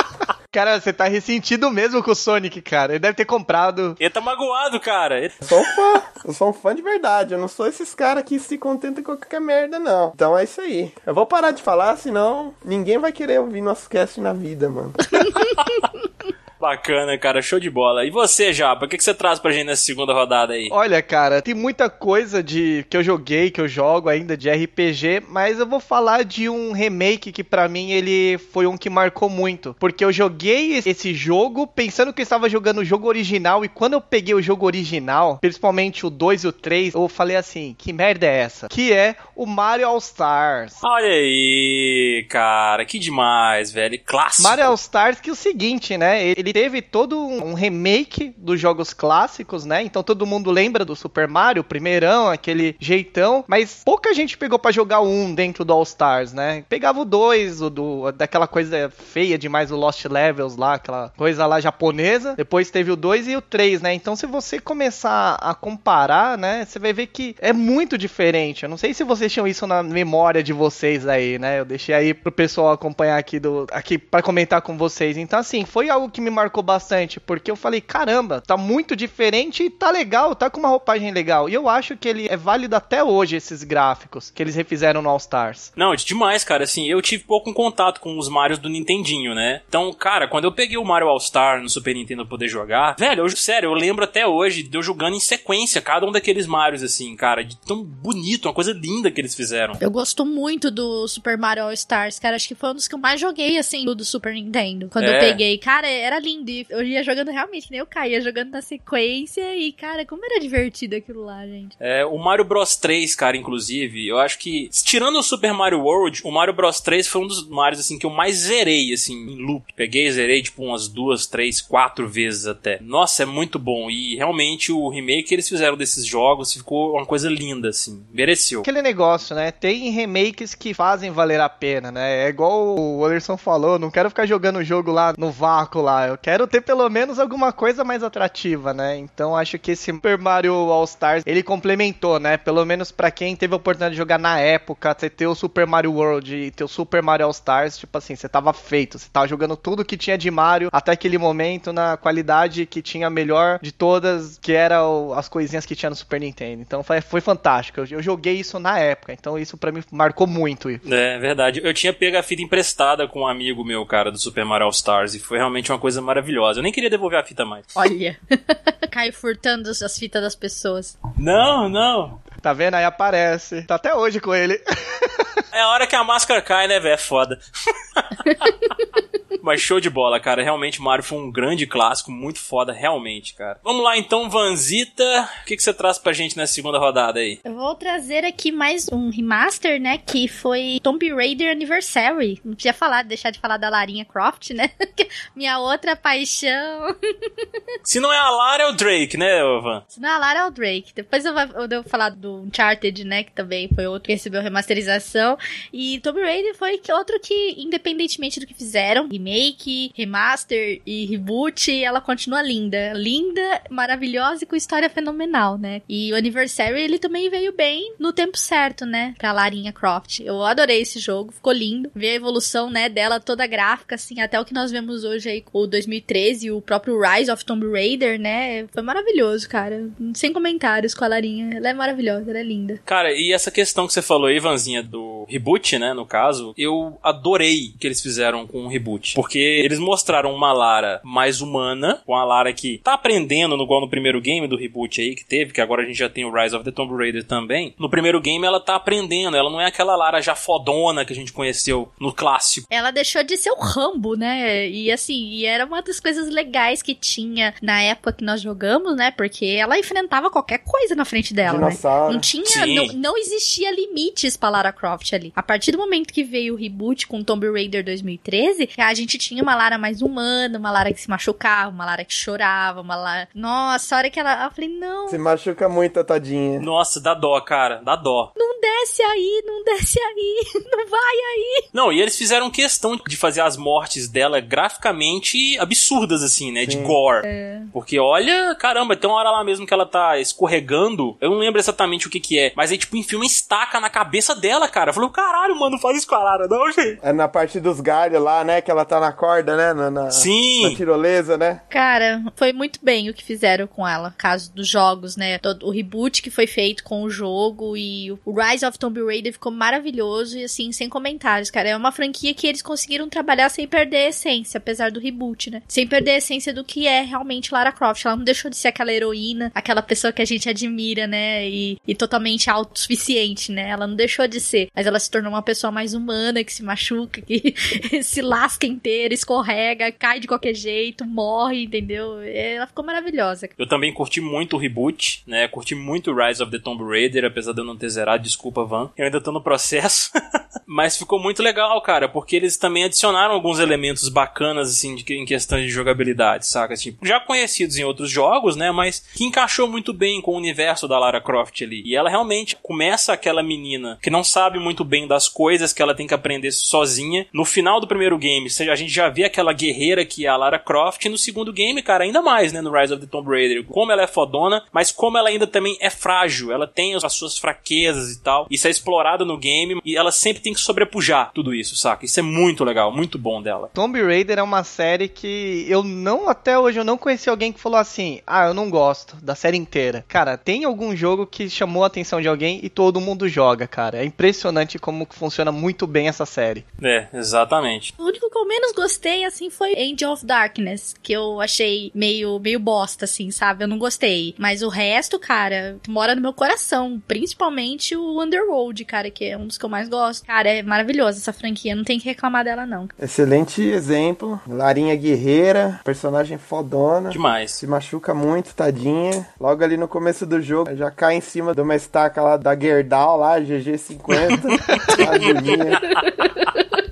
Cara, você tá ressentido mesmo com o Sonic, cara. Ele deve ter comprado. Ele tá magoado, cara. Ele- Eu sou um fã, eu sou um fã de verdade. Eu não sou esses caras que se contentam com qualquer merda, não. Então é isso aí. Eu vou parar de falar, senão ninguém vai querer ouvir nosso cast na vida, mano. Bacana, cara. Show de bola. E você, Japa? O que, que você traz pra gente nessa segunda rodada aí? Olha, cara, tem muita coisa de que eu joguei, que eu jogo ainda de RPG, mas eu vou falar de um remake que pra mim ele foi um que marcou muito, porque eu joguei esse jogo pensando que eu estava jogando o jogo original e quando eu peguei o jogo original, principalmente o 2 e o 3, eu falei assim, que merda é essa? Que é o Mario All Stars. Olha aí, cara. Que demais, velho. Clássico. Mario All Stars que é o seguinte, né? Ele teve todo um remake dos jogos clássicos, né? Então todo mundo lembra do Super Mario, primeirão, aquele jeitão, mas pouca gente pegou pra jogar um dentro do All Stars, né? Pegava o 2, o do daquela coisa feia demais o Lost Levels lá, aquela coisa lá japonesa. Depois teve o 2 e o 3, né? Então se você começar a comparar, né, você vai ver que é muito diferente. Eu não sei se vocês tinham isso na memória de vocês aí, né? Eu deixei aí pro pessoal acompanhar aqui do aqui para comentar com vocês. Então assim, foi algo que me marcou bastante, porque eu falei, caramba, tá muito diferente e tá legal, tá com uma roupagem legal. E eu acho que ele é válido até hoje esses gráficos que eles refizeram no All Stars. Não, de demais, cara. Assim, eu tive pouco contato com os Marios do Nintendinho, né? Então, cara, quando eu peguei o Mario All Star no Super Nintendo pra poder jogar, velho, eu, sério, eu lembro até hoje de eu jogando em sequência cada um daqueles Marios, assim, cara, de tão bonito, uma coisa linda que eles fizeram. Eu gosto muito do Super Mario All Stars, cara. Acho que foi um dos que eu mais joguei, assim, do do Super Nintendo. Quando É. eu peguei. Cara, era lindo. E eu ia jogando realmente, nem eu caía jogando na sequência. E, cara, como era divertido aquilo lá, gente. É, o Mario Bros 3, cara, inclusive, eu acho que, tirando o Super Mario World, o Mario Bros 3 foi um dos Marios, assim, que eu mais zerei, assim, em loop. Peguei e zerei, tipo, umas duas, três, quatro vezes até. Nossa, é muito bom. E, realmente, o remake que eles fizeram desses jogos ficou uma coisa linda, assim. Mereceu. Aquele negócio, né? Tem remakes que fazem valer a pena, né? É igual o Anderson falou, não quero ficar jogando o jogo lá no vácuo lá. Eu quero ter pelo menos alguma coisa mais atrativa, né? Então acho que esse Super Mario All Stars, ele complementou, né? Pelo menos pra quem teve a oportunidade de jogar na época, você ter o Super Mario World e ter o Super Mario All Stars, tipo assim, você tava feito, você tava jogando tudo que tinha de Mario até aquele momento na qualidade que tinha melhor de todas, que era o- as coisinhas que tinha no Super Nintendo. Então foi, foi fantástico. Eu, eu joguei isso na época, então isso pra mim marcou muito. É, verdade. Eu tinha pego a fita emprestada com um amigo meu, cara, do Super Mario All Stars, e foi realmente uma coisa maravilhosa. Eu nem queria devolver a fita mais. Olha. Caio furtando as fitas das pessoas. Não, não. Tá vendo? Aí aparece. Tá até hoje com ele. É a hora que a máscara cai, né, velho? É foda. Mas show de bola, cara. Realmente Mario foi um grande clássico, muito foda, realmente, cara. Vamos lá então, Vanzita. O que, que você traz pra gente nessa segunda rodada aí? Eu vou trazer aqui mais um remaster, né? Que foi Tomb Raider Anniversary. Não podia falar, deixar de falar da Larinha Croft, né? Minha outra paixão. Se não é a Lara, é o Drake, né, Van? Se não é a Lara, é o Drake. Depois eu vou, eu devo falar do Uncharted, né? Que também foi outro que recebeu remasterização. E Tomb Raider foi outro que, independentemente do que fizeram, remake, remaster e reboot, ela continua linda. Linda, maravilhosa e com história fenomenal, né? E o Anniversary, ele também veio bem no tempo certo, né? Pra Larinha Croft. Eu adorei esse jogo, ficou lindo. Ver a evolução, né, dela toda gráfica, assim, até o que nós vemos hoje aí com o 2013 e o próprio Rise of Tomb Raider, né? Foi maravilhoso, cara. Sem comentários com a Larinha. Ela é maravilhosa, ela é linda. Cara, e essa questão que você falou aí, Vanzinha, do reboot, né, no caso, eu adorei o que eles fizeram com o reboot. Porque eles mostraram uma Lara mais humana, com a Lara que tá aprendendo, no, igual no primeiro game do reboot aí que teve, que agora a gente já tem o Rise of the Tomb Raider também. No primeiro game ela tá aprendendo, ela não é aquela Lara já fodona que a gente conheceu no clássico. Ela deixou de ser o Rambo, né? E assim, e era uma das coisas legais que tinha na época que nós jogamos, né? Porque ela enfrentava qualquer coisa na frente dela, né? Dinossauro. Não tinha, não, não existia limites pra Lara Croft ali. A partir do momento que veio o reboot com Tomb Raider 2013, a gente tinha uma Lara mais humana, uma Lara que se machucava, uma Lara que chorava, uma Lara... Nossa, a hora que ela... Eu falei, não, Se machuca muito a tadinha. Nossa, dá dó, cara, dá dó. não desce aí, não desce aí, não vai aí. Não, e eles fizeram questão de fazer as mortes dela graficamente absurdas, assim, né? De Sim. gore. Porque olha, caramba, tem uma hora lá mesmo que ela tá escorregando. Eu não lembro exatamente o que que é. Mas aí, tipo, enfia uma estaca na cabeça dela, cara. Eu falei, caralho, mano, não faz isso com a Lara, não, gente. É na parte dos galhos lá, né? Que ela tá na corda, né? Na, na, Sim. na tirolesa, né? Cara, foi muito bem o que fizeram com ela. Caso dos jogos, né? Todo, o reboot que foi feito com o jogo e o Rise of Tomb Raider ficou maravilhoso e assim, sem comentários, cara. É uma franquia que eles conseguiram trabalhar sem perder a essência, apesar do reboot, né? Sem perder a essência do que é realmente Lara Croft. Ela não deixou de ser aquela heroína, aquela pessoa que a gente admira, né? E, e totalmente autossuficiente, né? Ela não deixou de ser. Mas ela se tornou uma pessoa mais humana, que se machuca, que se lasca inteira, escorrega, cai de qualquer jeito, morre, entendeu? Ela ficou maravilhosa. Eu também curti muito o reboot, né? Curti muito Rise of the Tomb Raider, apesar de eu não ter zerado, desculpa, Van. Eu ainda tô no processo. Mas ficou muito legal, cara, porque eles também adicionaram alguns elementos bacanas, assim, de, em questão de jogabilidade, saca? Tipo, já conhecidos em outros jogos, né? Mas que encaixou muito bem com o universo da Lara Croft ali. E ela realmente começa aquela menina que não sabe muito bem das coisas que ela tem que aprender sozinha. No final do primeiro game, a gente já vê aquela guerreira que é a Lara Croft. E no segundo game, cara, ainda mais, né? No Rise of the Tomb Raider. Como ela é fodona, mas como ela ainda também é frágil. Ela tem as suas fraquezas e tal. Isso é explorado no game e ela sempre tem que sobrepujar tudo isso, saca? Isso é muito legal, muito bom dela. Tomb Raider é uma série que eu não, até hoje, eu não conheci alguém que falou assim, ah, eu não gosto da série inteira. Cara, tem algum jogo que chamou a atenção de alguém e todo mundo joga, cara. É impressionante como que funciona muito bem essa série. É, exatamente. O único que eu menos gostei, assim, foi Angel of Darkness, que eu achei meio, meio bosta, assim, sabe? Eu não gostei. Mas o resto, cara, mora no meu coração. Principalmente o Underworld, cara, que é um dos que eu mais gosto. Cara, é maravilhosa essa franquia, não tem que reclamar dela, não. Excelente exemplo. Larinha guerreira, personagem fodona. Demais. Se machuca muito, tadinha. Logo ali no começo do jogo, já cai em cima de uma estaca lá da Gerdau, lá, GG50. Agonia.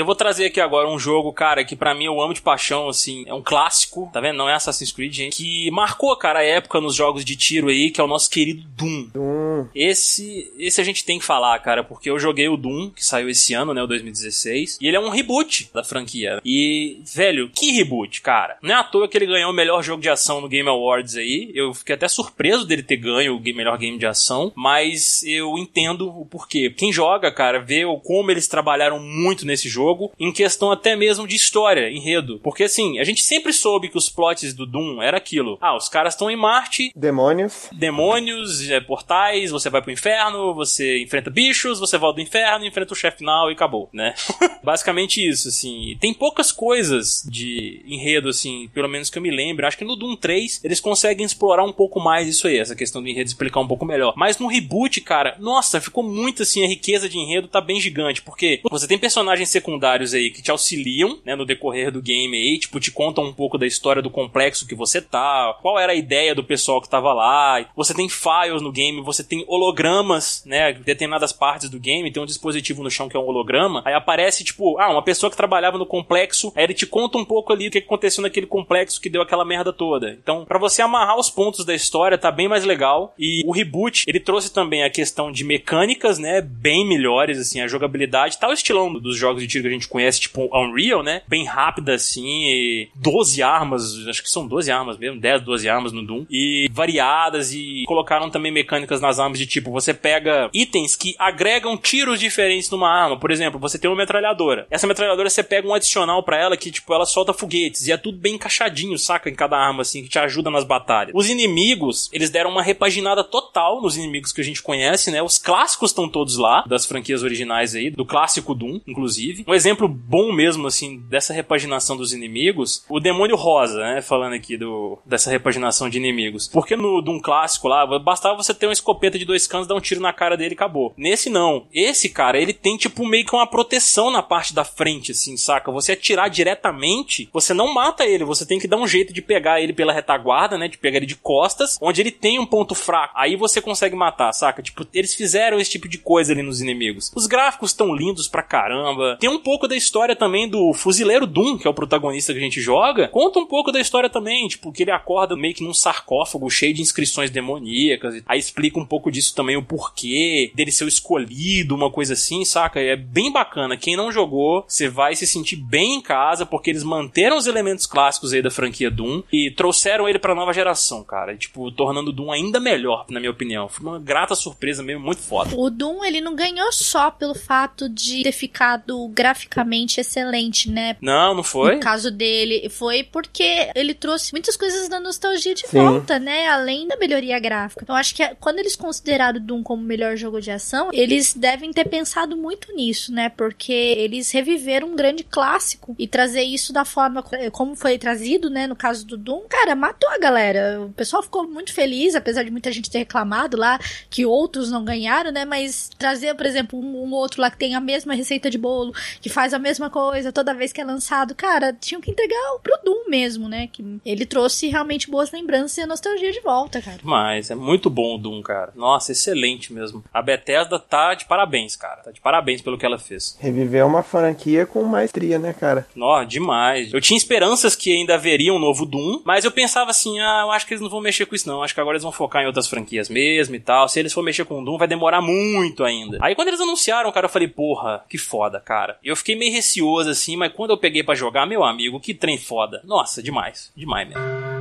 Eu vou trazer aqui agora um jogo, cara, que pra mim eu amo de paixão, assim, é um clássico, tá vendo? Não é Assassin's Creed, gente, que marcou, cara, a época nos jogos de tiro aí, que é o nosso querido Doom. Hum, Esse, esse a gente tem que falar, cara, porque eu joguei o Doom, que saiu esse ano, né, o 2016, e ele é um reboot da franquia. E, velho, que reboot, cara. Não é à toa que ele ganhou o melhor jogo de ação no Game Awards aí. Eu fiquei até surpreso dele ter ganho o melhor game de ação, mas eu entendo o porquê. Quem joga, cara, vê como eles trabalharam muito nesse jogo. Jogo, em questão até mesmo de história, enredo. Porque assim, a gente sempre soube que os plots do Doom era aquilo. Ah, os caras estão em Marte, Demônios. demônios, é, portais, você vai pro inferno, você enfrenta bichos, você volta do inferno, enfrenta o chefe final e acabou, né? Basicamente isso, assim. Tem poucas coisas de enredo, assim, pelo menos que eu me lembro. Acho que no Doom 3 eles conseguem explorar um pouco mais isso aí, essa questão do enredo, explicar um pouco melhor. Mas no reboot, cara, nossa, ficou muito assim, a riqueza de enredo tá bem gigante, porque você tem personagens secundários aí que te auxiliam, né, no decorrer do game aí, tipo, te contam um pouco da história do complexo que você tá, qual era a ideia do pessoal que tava lá. Você tem files no game, você tem hologramas, né, determinadas partes do game, tem um dispositivo no chão que é um holograma, aí aparece, tipo, ah, uma pessoa que trabalhava no complexo, aí ele te conta um pouco ali o que aconteceu naquele complexo que deu aquela merda toda. Então, pra você amarrar os pontos da história, tá bem mais legal. E o reboot, ele trouxe também a questão de mecânicas, né, bem melhores, assim, a jogabilidade, tá o estilão dos jogos de tiro a gente conhece, tipo Unreal, né, bem rápida, assim, e 12 armas, acho que são 12 armas mesmo, 10, 12 armas no Doom, e variadas, e colocaram também mecânicas nas armas de tipo, você pega itens que agregam tiros diferentes numa arma, por exemplo, você tem uma metralhadora, essa metralhadora você pega um adicional pra ela que, tipo, ela solta foguetes, e é tudo bem encaixadinho, saca, em cada arma, assim, que te ajuda nas batalhas. Os inimigos, eles deram uma repaginada total nos inimigos que a gente conhece, né, os clássicos estão todos lá, das franquias originais aí, do clássico Doom, inclusive. Um exemplo bom mesmo, assim, dessa repaginação dos inimigos, o Demônio Rosa, né, falando aqui do, dessa repaginação de inimigos. Porque no Doom clássico lá, bastava você ter uma escopeta de dois canos, dar um tiro na cara dele e acabou. Nesse não. Esse cara, ele tem tipo meio que uma proteção na parte da frente, assim, saca? Você atirar diretamente, você não mata ele, você tem que dar um jeito de pegar ele pela retaguarda, né, de pegar ele de costas, onde ele tem um ponto fraco. Aí você consegue matar, saca? Tipo, eles fizeram esse tipo de coisa ali nos inimigos. Os gráficos estão lindos pra caramba. Tem um pouco da história também do fuzileiro Doom, que é o protagonista que a gente joga. Conta um pouco da história também, tipo, que ele acorda meio que num sarcófago cheio de inscrições demoníacas. Aí explica um pouco disso também, o porquê dele ser o escolhido, uma coisa assim, saca? É bem bacana. Quem não jogou, você vai se sentir bem em casa, porque eles manteram os elementos clássicos aí da franquia Doom e trouxeram ele pra nova geração, cara. E, tipo, tornando o Doom ainda melhor, na minha opinião. Foi uma grata surpresa mesmo, muito foda. O Doom, ele não ganhou só pelo fato de ter ficado graficamente excelente, né? Não, não foi? No caso dele, foi porque ele trouxe muitas coisas da nostalgia de Sim. volta, né? Além da melhoria gráfica. Então, acho que quando eles consideraram o Doom como o melhor jogo de ação, eles devem ter pensado muito nisso, né? Porque eles reviveram um grande clássico e trazer isso da forma como foi trazido, né? No caso do Doom, cara, matou a galera. O pessoal ficou muito feliz, apesar de muita gente ter reclamado lá que outros não ganharam, né? Mas trazer, por exemplo, um, um outro lá que tem a mesma receita de bolo, que faz a mesma coisa toda vez que é lançado, cara, tinham que entregar pro Doom mesmo, né? Que ele trouxe realmente boas lembranças e a nostalgia de volta, cara. Mas é muito bom o Doom, cara. Nossa, excelente mesmo. A Bethesda tá de parabéns, cara. Tá de parabéns pelo que ela fez. Reviver uma franquia com maestria, né, cara? Nó, demais. Eu tinha esperanças que ainda haveria um novo Doom, mas eu pensava assim, ah, eu acho que eles não vão mexer com isso não. Acho que agora eles vão focar em outras franquias mesmo e tal. Se eles for mexer com o Doom, vai demorar muito ainda. Aí quando eles anunciaram, cara, eu falei, porra, que foda, cara. E eu fiquei meio receoso assim, mas quando eu peguei pra jogar, meu amigo, que trem foda. Nossa, demais. Demais mesmo.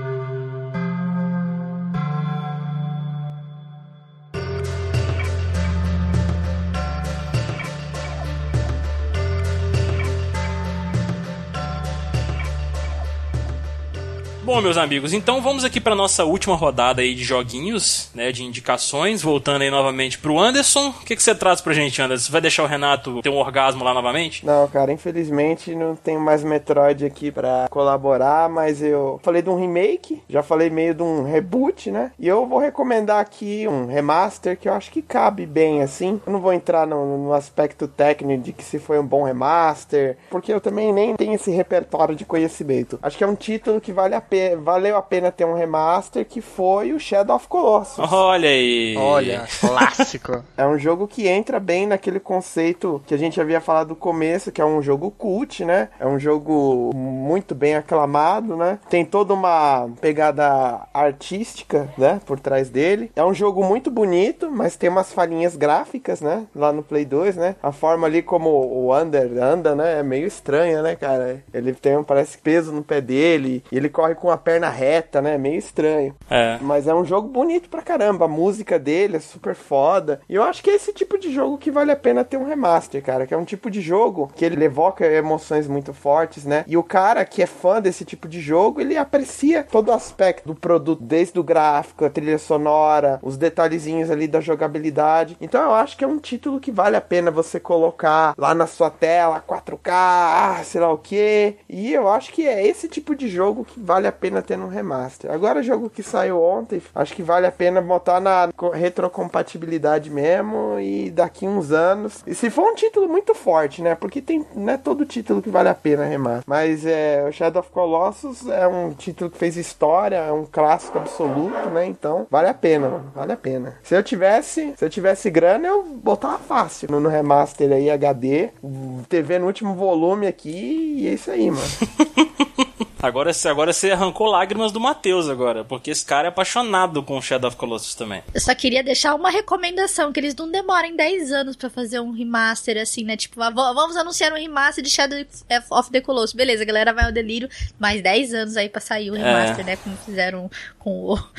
Bom, meus amigos, então vamos aqui para nossa última rodada aí de joguinhos, né, de indicações, voltando aí novamente pro Anderson. O que, que você traz pra gente, Anderson? Você vai deixar o Renato ter um orgasmo lá novamente? Não, cara, infelizmente não tenho mais Metroid aqui pra colaborar, mas eu falei de um remake, já falei meio de um reboot, né? E eu vou recomendar aqui um remaster que eu acho que cabe bem assim. Eu não vou entrar no, no aspecto técnico de que se foi um bom remaster, porque eu também nem tenho esse repertório de conhecimento. Acho que é um título que vale a pena valeu a pena ter um remaster que foi o Shadow of Colossus. Olha aí. Olha, clássico. É um jogo que entra bem naquele conceito que a gente havia falado no começo, que é um jogo cult, né? É um jogo muito bem aclamado, né? Tem toda uma pegada artística, né? Por trás dele. É um jogo muito bonito, mas tem umas falhinhas gráficas, né? Lá no Play 2, né? A forma ali como o Under anda, né? É meio estranha, né, cara? Ele tem, parece, peso no pé dele e ele corre com a perna reta, né? Meio estranho. É. Mas é um jogo bonito pra caramba. A música dele é super foda. E eu acho que é esse tipo de jogo que vale a pena ter um remaster, cara. Que é um tipo de jogo que ele evoca emoções muito fortes, né? E o cara que é fã desse tipo de jogo, ele aprecia todo o aspecto do produto, desde o gráfico, a trilha sonora, os detalhezinhos ali da jogabilidade. Então eu acho que é um título que vale a pena você colocar lá na sua tela, 4K, ah, sei lá o que. E eu acho que é esse tipo de jogo que vale a pena ter no remaster. Agora, jogo que saiu ontem, acho que vale a pena botar na retrocompatibilidade mesmo e daqui uns anos. E se for um título muito forte, né? Porque tem, não é todo título que vale a pena remaster. Mas é, o Shadow of Colossus é um título que fez história, é um clássico absoluto, né? Então, vale a pena, vale a pena. Se eu tivesse, se eu tivesse grana, eu botava fácil no, no remaster aí HD, TV no último volume aqui e é isso aí, mano. Agora, agora você arrancou lágrimas do Matheus agora, porque esse cara é apaixonado com Shadow of Colossus também. Eu só queria deixar uma recomendação, que eles não demorem 10 anos para fazer um remaster assim, né? Tipo, vamos anunciar um remaster de Shadow of the Colossus. Beleza, a galera vai ao delírio, mais 10 anos aí pra sair o é. remaster, é. né? Como fizeram com o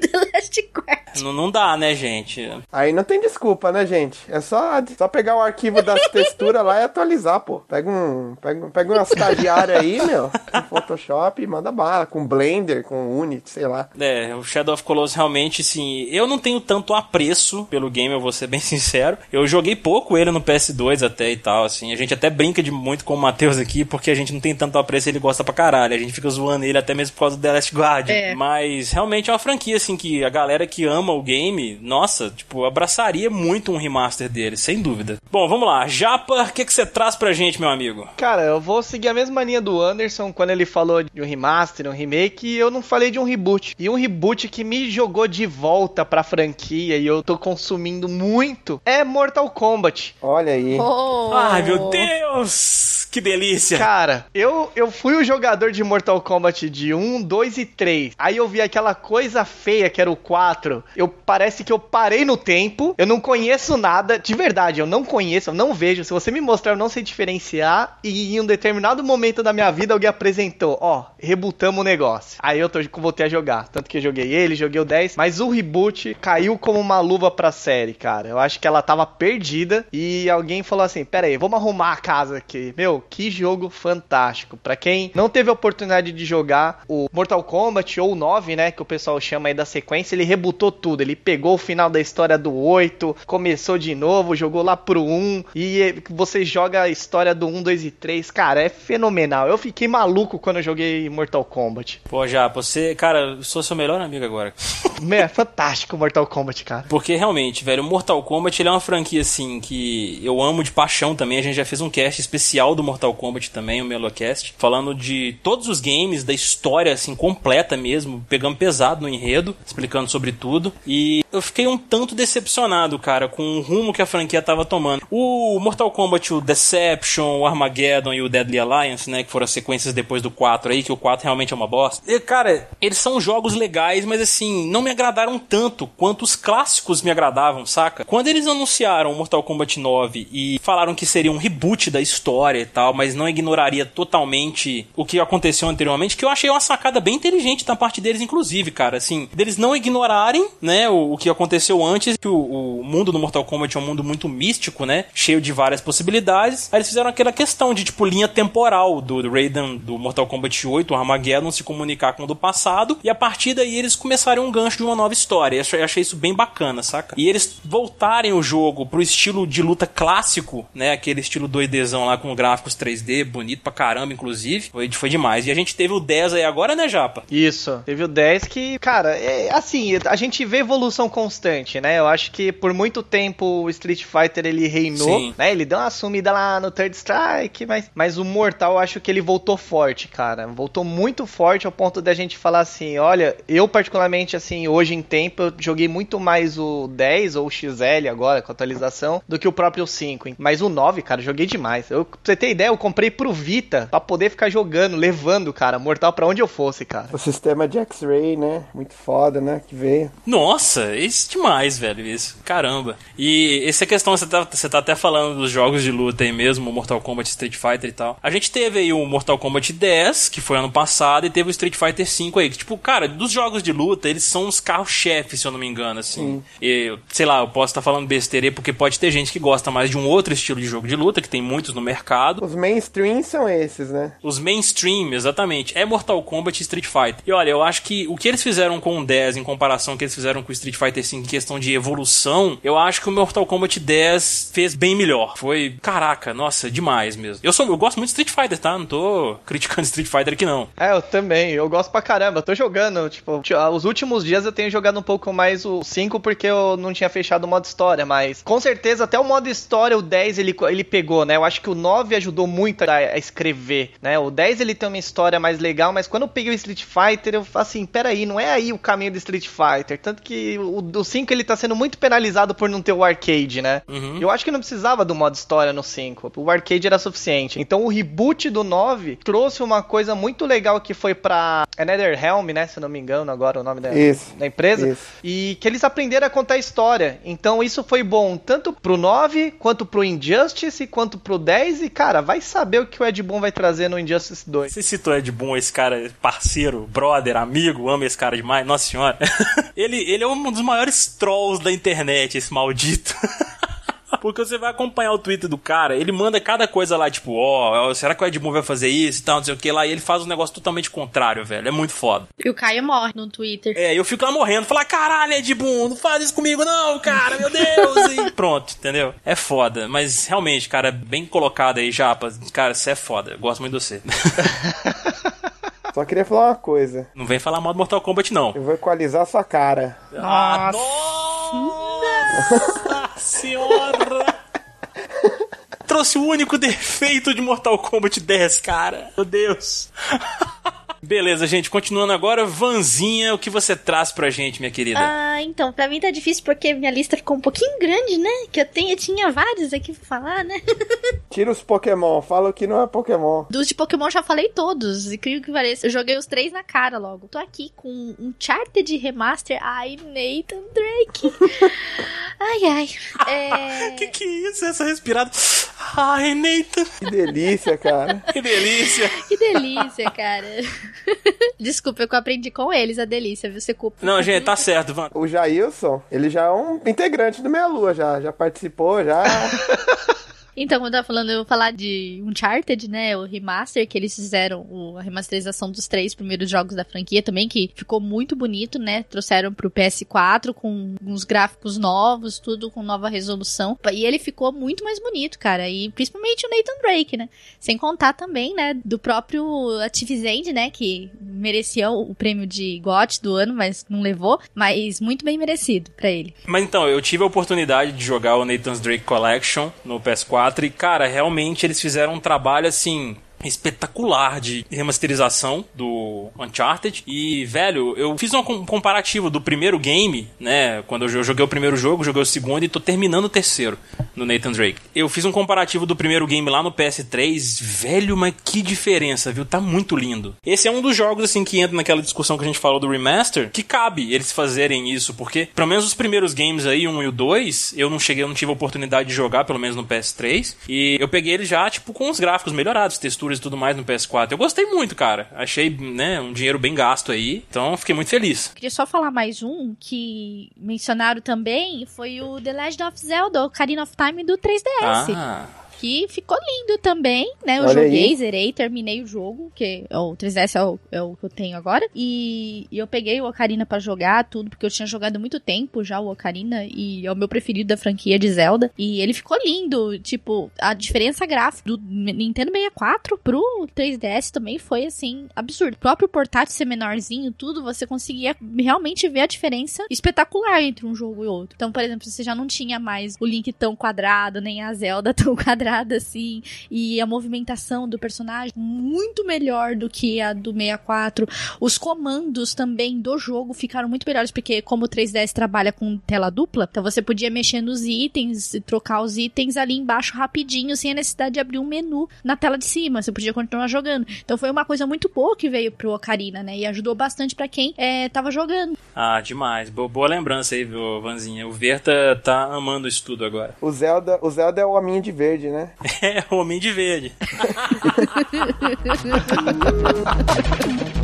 The Last Quest. Não, não dá, né, gente? Aí não tem desculpa, né, gente? É só, só pegar o arquivo das texturas lá e atualizar, pô. Pega um, pega, pega uma estagiária aí, meu. Photoshop e manda bala, com Blender, com Unity, sei lá. É, o Shadow of Colossus realmente, sim. Eu não tenho tanto apreço pelo game, eu vou ser bem sincero. Eu joguei pouco ele no PS2 até e tal, assim. A gente até brinca de muito com o Matheus aqui, porque a gente não tem tanto apreço ele gosta pra caralho. A gente fica zoando ele até mesmo por causa do The Last Guardian. É. Mas realmente é uma franquia, assim, que a galera que ama o game, nossa, tipo, abraçaria muito um remaster dele, sem dúvida. Bom, vamos lá. Japa, o que, que você traz pra gente, meu amigo? Cara, eu vou seguir a mesma linha do Anderson quando ele falou de um remaster, um remake, e eu não falei de um reboot. E um reboot que me jogou de volta pra franquia e eu tô consumindo muito é Mortal Kombat. Olha aí. Oh. Ai, meu Deus! Que delícia! Cara, eu, eu fui o jogador de Mortal Kombat de 1, 2 e 3. Aí eu vi aquela coisa feia que era o 4. Eu parece que eu parei no tempo. Eu não conheço nada. De verdade, eu não conheço, eu não vejo. Se você me mostrar, eu não sei diferenciar. E em um determinado momento da minha vida, alguém apresentou: Ó, rebutamos o negócio. Aí eu tô, voltei a jogar. Tanto que eu joguei ele, joguei o 10. Mas o reboot caiu como uma luva pra série, cara. Eu acho que ela tava perdida. E alguém falou assim: Pera aí, vamos arrumar a casa aqui. Meu, que jogo fantástico. Para quem não teve a oportunidade de jogar o Mortal Kombat ou o 9, né, que o pessoal chama aí da sequência, ele rebutou tudo. Ele pegou o final da história do 8, começou de novo, jogou lá pro 1 e você joga a história do 1, 2 e 3. Cara, é fenomenal. Eu fiquei maluco quando eu joguei Mortal Kombat. Pô, já, você, cara, eu sou seu melhor amigo agora. é fantástico Mortal Kombat, cara. Porque realmente, velho, o Mortal Kombat ele é uma franquia assim que eu amo de paixão também. A gente já fez um cast especial do Mortal Kombat também, o Melocast, falando de todos os games, da história assim completa mesmo, pegando pesado no enredo, explicando sobre tudo. E eu fiquei um tanto decepcionado, cara, com o rumo que a franquia tava tomando. O Mortal Kombat, o Deception, o Armageddon e o Deadly Alliance, né, que foram as sequências depois do 4 aí, que o 4 realmente é uma bosta. E, cara, eles são jogos legais, mas assim, não me agradaram tanto quanto os clássicos me agradavam, saca? Quando eles anunciaram Mortal Kombat 9 e falaram que seria um reboot da história e tal, tal, mas não ignoraria totalmente o que aconteceu anteriormente, que eu achei uma sacada bem inteligente da parte deles, inclusive, cara, assim, deles não ignorarem, né, o, o que aconteceu antes, que o, o, mundo do Mortal Kombat é um mundo muito místico, né, cheio de várias possibilidades, aí eles fizeram aquela questão de, tipo, linha temporal do, do Raiden do Mortal Kombat 8, o Armageddon, se comunicar com o do passado, e a partir daí eles começaram um gancho de uma nova história, eu achei, isso bem bacana, saca? E eles voltarem o jogo pro estilo de luta clássico, né, aquele estilo 2Dzão lá com gráficos 3D, bonito pra caramba, inclusive. Foi, foi demais. E a gente teve o 10 aí agora, né, Japa? Isso. Teve o 10 que, cara, é, assim, a gente vê evolução constante, né? Eu acho que por muito tempo o Street Fighter ele reinou, Sim. né? Ele deu uma sumida lá no Third Strike, mas, mas o Mortal eu acho que ele voltou forte, cara. Voltou muito forte ao ponto da gente falar assim, olha, eu particularmente, assim, hoje em tempo, eu joguei muito mais o 10 ou o XL agora, com atualização, do que o próprio 5. Mas o 9, cara, joguei demais. Eu, pra você ter ideia, eu comprei pro Vita pra poder ficar jogando, levando, cara, Mortal pra onde eu fosse, cara. O sistema de X-Ray, né? Muito foda, né? Que veio. Nossa, isso é demais, velho, isso. Caramba. E essa questão, você tá, você tá até falando dos jogos de luta aí mesmo, Mortal Kombat, Street Fighter e tal. A gente teve aí o Mortal Kombat 10, que foi ano passado, e teve o Street Fighter 5 aí. Que, tipo, cara, dos jogos de luta, eles são os carros-chefes, se eu não me engano, assim. E, sei lá, eu posso estar falando besteira aí, porque pode ter gente que gosta mais de um outro estilo de jogo de luta, que tem muitos no mercado. Os mainstream são esses, né? Os mainstream, exatamente. É Mortal Kombat e Street Fighter. E olha, eu acho que o que eles fizeram com o 10 em comparação ao que eles fizeram com o Street Fighter 5 em questão de evolução, eu acho que o Mortal Kombat 10 fez bem melhor. Foi, caraca, nossa, demais mesmo. Eu, sou, eu gosto muito de Street Fighter, tá? Não tô criticando Street Fighter aqui não. É, eu também. Eu gosto pra caramba. Eu tô jogando, tipo, os últimos dias eu tenho jogado um pouco mais o 5 porque eu não tinha fechado o modo história, mas com certeza até o modo história, o 10 ele, ele pegou, né? Eu acho que o 9 ajudou muito a, a escrever, né? O 10 ele tem uma história mais legal, mas quando eu peguei o Street Fighter, eu falei assim, peraí, não é aí o caminho do Street Fighter. Tanto que o, o 5 ele tá sendo muito penalizado por não ter o arcade, né? Uhum. Eu acho que não precisava do modo história no 5. O arcade era suficiente. Então o reboot do 9 trouxe uma coisa muito legal que foi pra NetherHelm, né? Se não me engano, agora o nome da, Isso. da empresa. Isso. E que eles aprenderam a contar história. Então isso foi bom tanto pro 9, quanto pro Injustice, quanto pro 10. E, cara, vai saber o que o Ed Boon vai trazer no Injustice 2. Você citou Ed Boon, esse cara parceiro, brother, amigo, ama esse cara demais, nossa senhora. ele, ele é um dos maiores trolls da internet, esse maldito. Porque você vai acompanhar o Twitter do cara, ele manda cada coisa lá, tipo, ó, oh, será que o Ed Boon vai fazer isso e tal, não sei o que lá, e ele faz um negócio totalmente contrário, velho. É muito foda. E o Caio morre no Twitter. É, eu fico lá morrendo, falar, caralho, Ed Boon, não faz isso comigo não, cara, meu Deus, e pronto, entendeu? É foda, mas realmente, cara, bem colocado aí, Japa, cara, você é foda, eu gosto muito de você. Só queria falar uma coisa. Não vem falar mal do Mortal Kombat, não. Eu vou equalizar sua cara. Ah, nossa senhora! Trouxe o único defeito de Mortal Kombat 10, cara. Meu Deus. Beleza, gente, continuando agora, Vanzinha, o que você traz pra gente, minha querida? Ah, então, pra mim tá difícil porque minha lista ficou um pouquinho grande, né? Que eu, tenho, eu tinha vários aqui pra falar, né? Tira os Pokémon, fala o que não é Pokémon. Dos de Pokémon já falei todos, incrível que pareça. Eu joguei os três na cara logo. Tô aqui com um Charted Remaster. Ai, Nathan Drake. ai, ai. É... que que é isso? Essa respirada. Ai, Nathan. Que delícia, cara. que delícia. que delícia, cara. Desculpa, eu aprendi com eles a delícia, viu? Você culpa. Não, gente, tá certo, Van. O Jailson, ele já é um integrante do Meia Lua, já, já participou, já. Então, como eu tava falando, eu vou falar de Uncharted, né? O remaster, que eles fizeram o, a remasterização dos três primeiros jogos da franquia também, que ficou muito bonito, né? Trouxeram pro PS4 com uns gráficos novos, tudo com nova resolução. E ele ficou muito mais bonito, cara. E principalmente o Nathan Drake, né? Sem contar também, né? Do próprio Activision, né? Que merecia o prêmio de GOT do ano, mas não levou. Mas muito bem merecido para ele. Mas então, eu tive a oportunidade de jogar o Nathan's Drake Collection no PS4 e, cara, realmente eles fizeram um trabalho assim espetacular de remasterização do Uncharted. E, velho, eu fiz um comparativo do primeiro game, né? Quando eu joguei o primeiro jogo, joguei o segundo e tô terminando o terceiro no Nathan Drake. Eu fiz um comparativo do primeiro game lá no PS3. Velho, mas que diferença, viu? Tá muito lindo. Esse é um dos jogos, assim, que entra naquela discussão que a gente falou do remaster, que cabe eles fazerem isso, porque, pelo menos os primeiros games aí, um e o dois, eu não cheguei, eu não tive a oportunidade de jogar, pelo menos no PS3. E eu peguei ele já, tipo, com os gráficos melhorados, texturas e tudo mais no PS4. Eu gostei muito, cara. Achei, né, um dinheiro bem gasto aí. Então, fiquei muito feliz. Queria só falar mais um que mencionaram também, foi o The Legend of Zelda, Ocarina of Time do 3DS. Ah que ficou lindo também, né? Eu Olha joguei, aí. zerei, terminei o jogo, que é o 3DS é o, é o que eu tenho agora. E, e eu peguei o Ocarina pra jogar tudo, porque eu tinha jogado muito tempo já o Ocarina, e é o meu preferido da franquia de Zelda. E ele ficou lindo, tipo, a diferença gráfica do Nintendo 64 pro 3DS também foi, assim, absurdo. O próprio portátil ser menorzinho, tudo, você conseguia realmente ver a diferença espetacular entre um jogo e outro. Então, por exemplo, você já não tinha mais o Link tão quadrado, nem a Zelda tão quadrada acelerada, assim, e a movimentação do personagem muito melhor do que a do 64. Os comandos também do jogo ficaram muito melhores, porque como o 3DS trabalha com tela dupla, então você podia mexer nos itens e trocar os itens ali embaixo rapidinho, sem a necessidade de abrir um menu na tela de cima. Você podia continuar jogando. Então foi uma coisa muito boa que veio pro Ocarina, né? E ajudou bastante para quem é, tava jogando. Ah, demais. Boa, boa lembrança aí, viu, Vanzinha. O Verta tá amando isso tudo agora. O Zelda, o Zelda é o homem de verde, né? É, o homem de verde.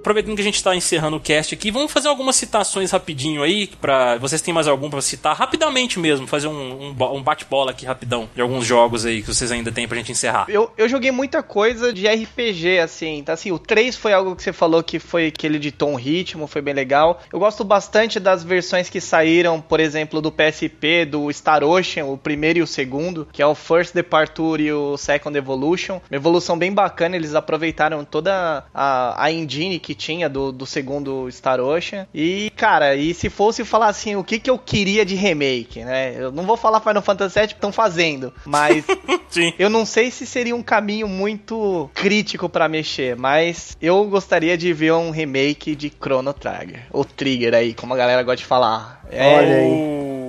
aproveitando que a gente está encerrando o cast aqui, vamos fazer algumas citações rapidinho aí, para vocês têm mais algum para citar? Rapidamente mesmo, fazer um, um, um bate-bola aqui rapidão, de alguns jogos aí que vocês ainda têm pra gente encerrar. Eu, eu joguei muita coisa de RPG, assim, tá assim, o 3 foi algo que você falou que foi que ele ditou um ritmo, foi bem legal. Eu gosto bastante das versões que saíram, por exemplo, do PSP, do Star Ocean, o primeiro e o segundo, que é o First Departure e o Second Evolution. Uma evolução bem bacana, eles aproveitaram toda a, a engine que que tinha do, do segundo Star Ocean. E, cara, e se fosse falar assim, o que, que eu queria de remake, né? Eu não vou falar Final Fantasy VII, estão fazendo, mas eu não sei se seria um caminho muito crítico para mexer, mas eu gostaria de ver um remake de Chrono Trigger, ou Trigger aí, como a galera gosta de falar. É... Olha aí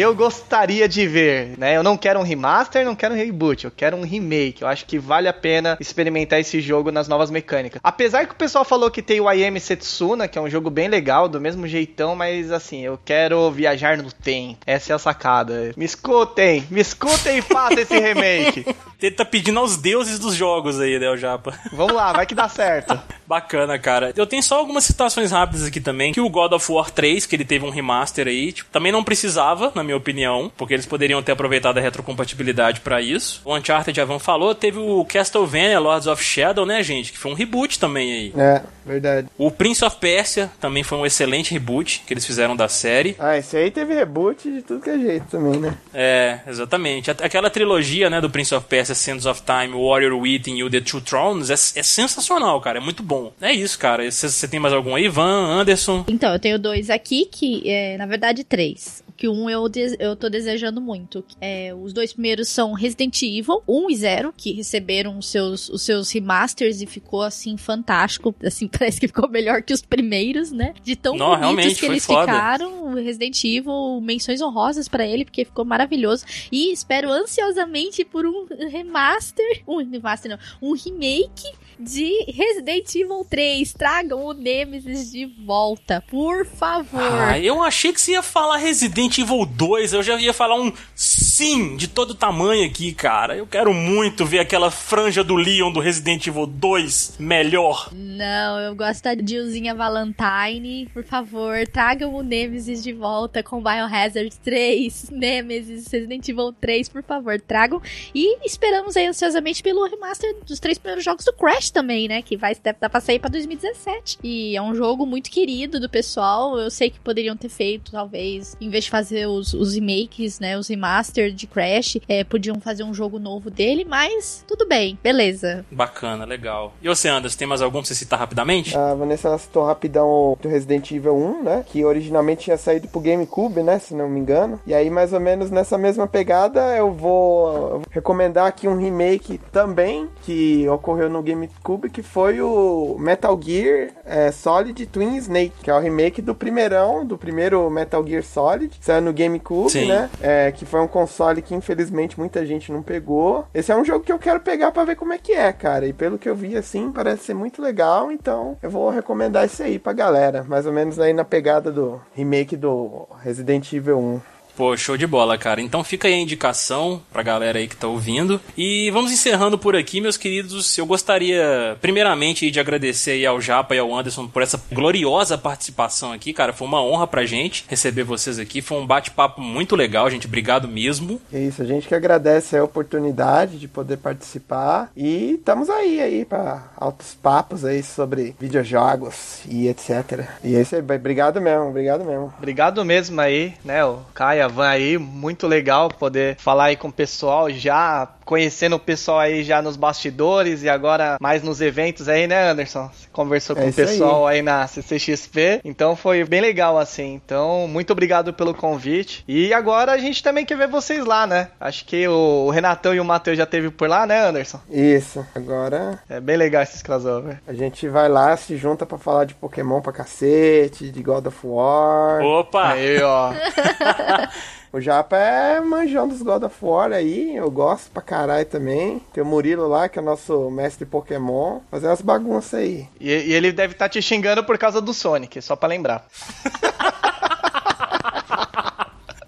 eu gostaria de ver, né? Eu não quero um remaster, não quero um reboot, eu quero um remake. Eu acho que vale a pena experimentar esse jogo nas novas mecânicas. Apesar que o pessoal falou que tem o I Am Setsuna, que é um jogo bem legal, do mesmo jeitão, mas assim, eu quero viajar no tempo. Essa é a sacada. Me escutem, me escutem e façam esse remake. Ele tá pedindo aos deuses dos jogos aí, né, o Japa? Vamos lá, vai que dá certo. Bacana, cara. Eu tenho só algumas citações rápidas aqui também, que o God of War 3, que ele teve um remaster aí, tipo, também não precisava, na minha opinião, porque eles poderiam ter aproveitado a retrocompatibilidade para isso. O Uncharted Van falou, teve o Castlevania Lords of Shadow, né, gente, que foi um reboot também aí. É, verdade. O Prince of Persia também foi um excelente reboot que eles fizeram da série. Ah, esse aí teve reboot de tudo que é jeito também, né? É, exatamente. Aquela trilogia, né, do Prince of Persia Sands of Time, Warrior Within e The Two Thrones é, é, sensacional, cara. É muito bom. É isso, cara. Você tem mais algum aí? Ivan, Anderson? Então, eu tenho dois aqui que, é, na verdade, três que um eu, eu tô desejando muito. É, os dois primeiros são Resident Evil 1 e 0, que receberam os seus, os seus remasters e ficou assim fantástico. Assim, parece que ficou melhor que os primeiros, né? De tão Não, bonitos que eles foda. ficaram. Resident Evil, menções honrosas para ele, porque ficou maravilhoso. E espero ansiosamente por um remaster. Um remaster, não. Um remake de Resident Evil 3. Tragam o Nemesis de volta, por favor. Ah, eu achei que você ia falar Resident Evil 2. Eu já ia falar um sim de todo tamanho aqui, cara. Eu quero muito ver aquela franja do Leon do Resident Evil 2 melhor. Não, eu gosto da Jillzinha Valentine. Por favor, tragam o Nemesis de volta com Biohazard 3, Nemesis, Resident Evil 3, por favor, tragam. E esperamos aí ansiosamente pelo remaster dos três primeiros jogos do Crash também, né? Que vai deve dar pra sair pra 2017. E é um jogo muito querido do pessoal. Eu sei que poderiam ter feito, talvez, em vez de fazer os, os remakes, né? Os remaster de Crash, é, podiam fazer um jogo novo dele, mas tudo bem, beleza. Bacana, legal. E você, Anderson, tem mais algum pra você citar rapidamente? A Vanessa citou rapidão do Resident Evil 1, né? Que originalmente tinha saído pro GameCube, né? Se não me engano. E aí, mais ou menos nessa mesma pegada, eu vou recomendar aqui um remake também, que ocorreu no GameCube Que foi o Metal Gear é, Solid Twin Snake, que é o remake do primeirão, do primeiro Metal Gear Solid, saiu no GameCube, Sim. né? É, que foi um console que infelizmente muita gente não pegou. Esse é um jogo que eu quero pegar para ver como é que é, cara. E pelo que eu vi, assim, parece ser muito legal, então eu vou recomendar esse aí pra galera. Mais ou menos aí na pegada do remake do Resident Evil 1. Pô, show de bola, cara. Então fica aí a indicação pra galera aí que tá ouvindo. E vamos encerrando por aqui, meus queridos. Eu gostaria, primeiramente, de agradecer aí ao Japa e ao Anderson por essa gloriosa participação aqui, cara. Foi uma honra pra gente receber vocês aqui. Foi um bate-papo muito legal, gente. Obrigado mesmo. É isso, a gente que agradece a oportunidade de poder participar. E estamos aí, aí, pra altos papos aí sobre videojogos e etc. E é isso aí. Obrigado mesmo, obrigado mesmo. Obrigado mesmo aí, né, o Caia Van aí, muito legal poder falar aí com o pessoal já conhecendo o pessoal aí já nos bastidores e agora mais nos eventos aí, né, Anderson? Você conversou É com o isso aí. pessoal aí. na CCXP, então foi bem legal assim. Então, muito obrigado pelo convite. E agora a gente também quer ver vocês lá, né? Acho que o Renatão e o Matheus já teve por lá, né, Anderson? Isso. Agora É bem legal esses crossover. a gente vai lá, se junta pra falar de Pokémon pra cacete, de God of War. Opa! Aí, ó. O Japa é manjão dos God of War aí, eu gosto pra caralho também. Tem o Murilo lá, que é o nosso mestre Pokémon, fazendo umas bagunças aí. E, e ele deve estar te xingando por causa do Sonic, só pra lembrar.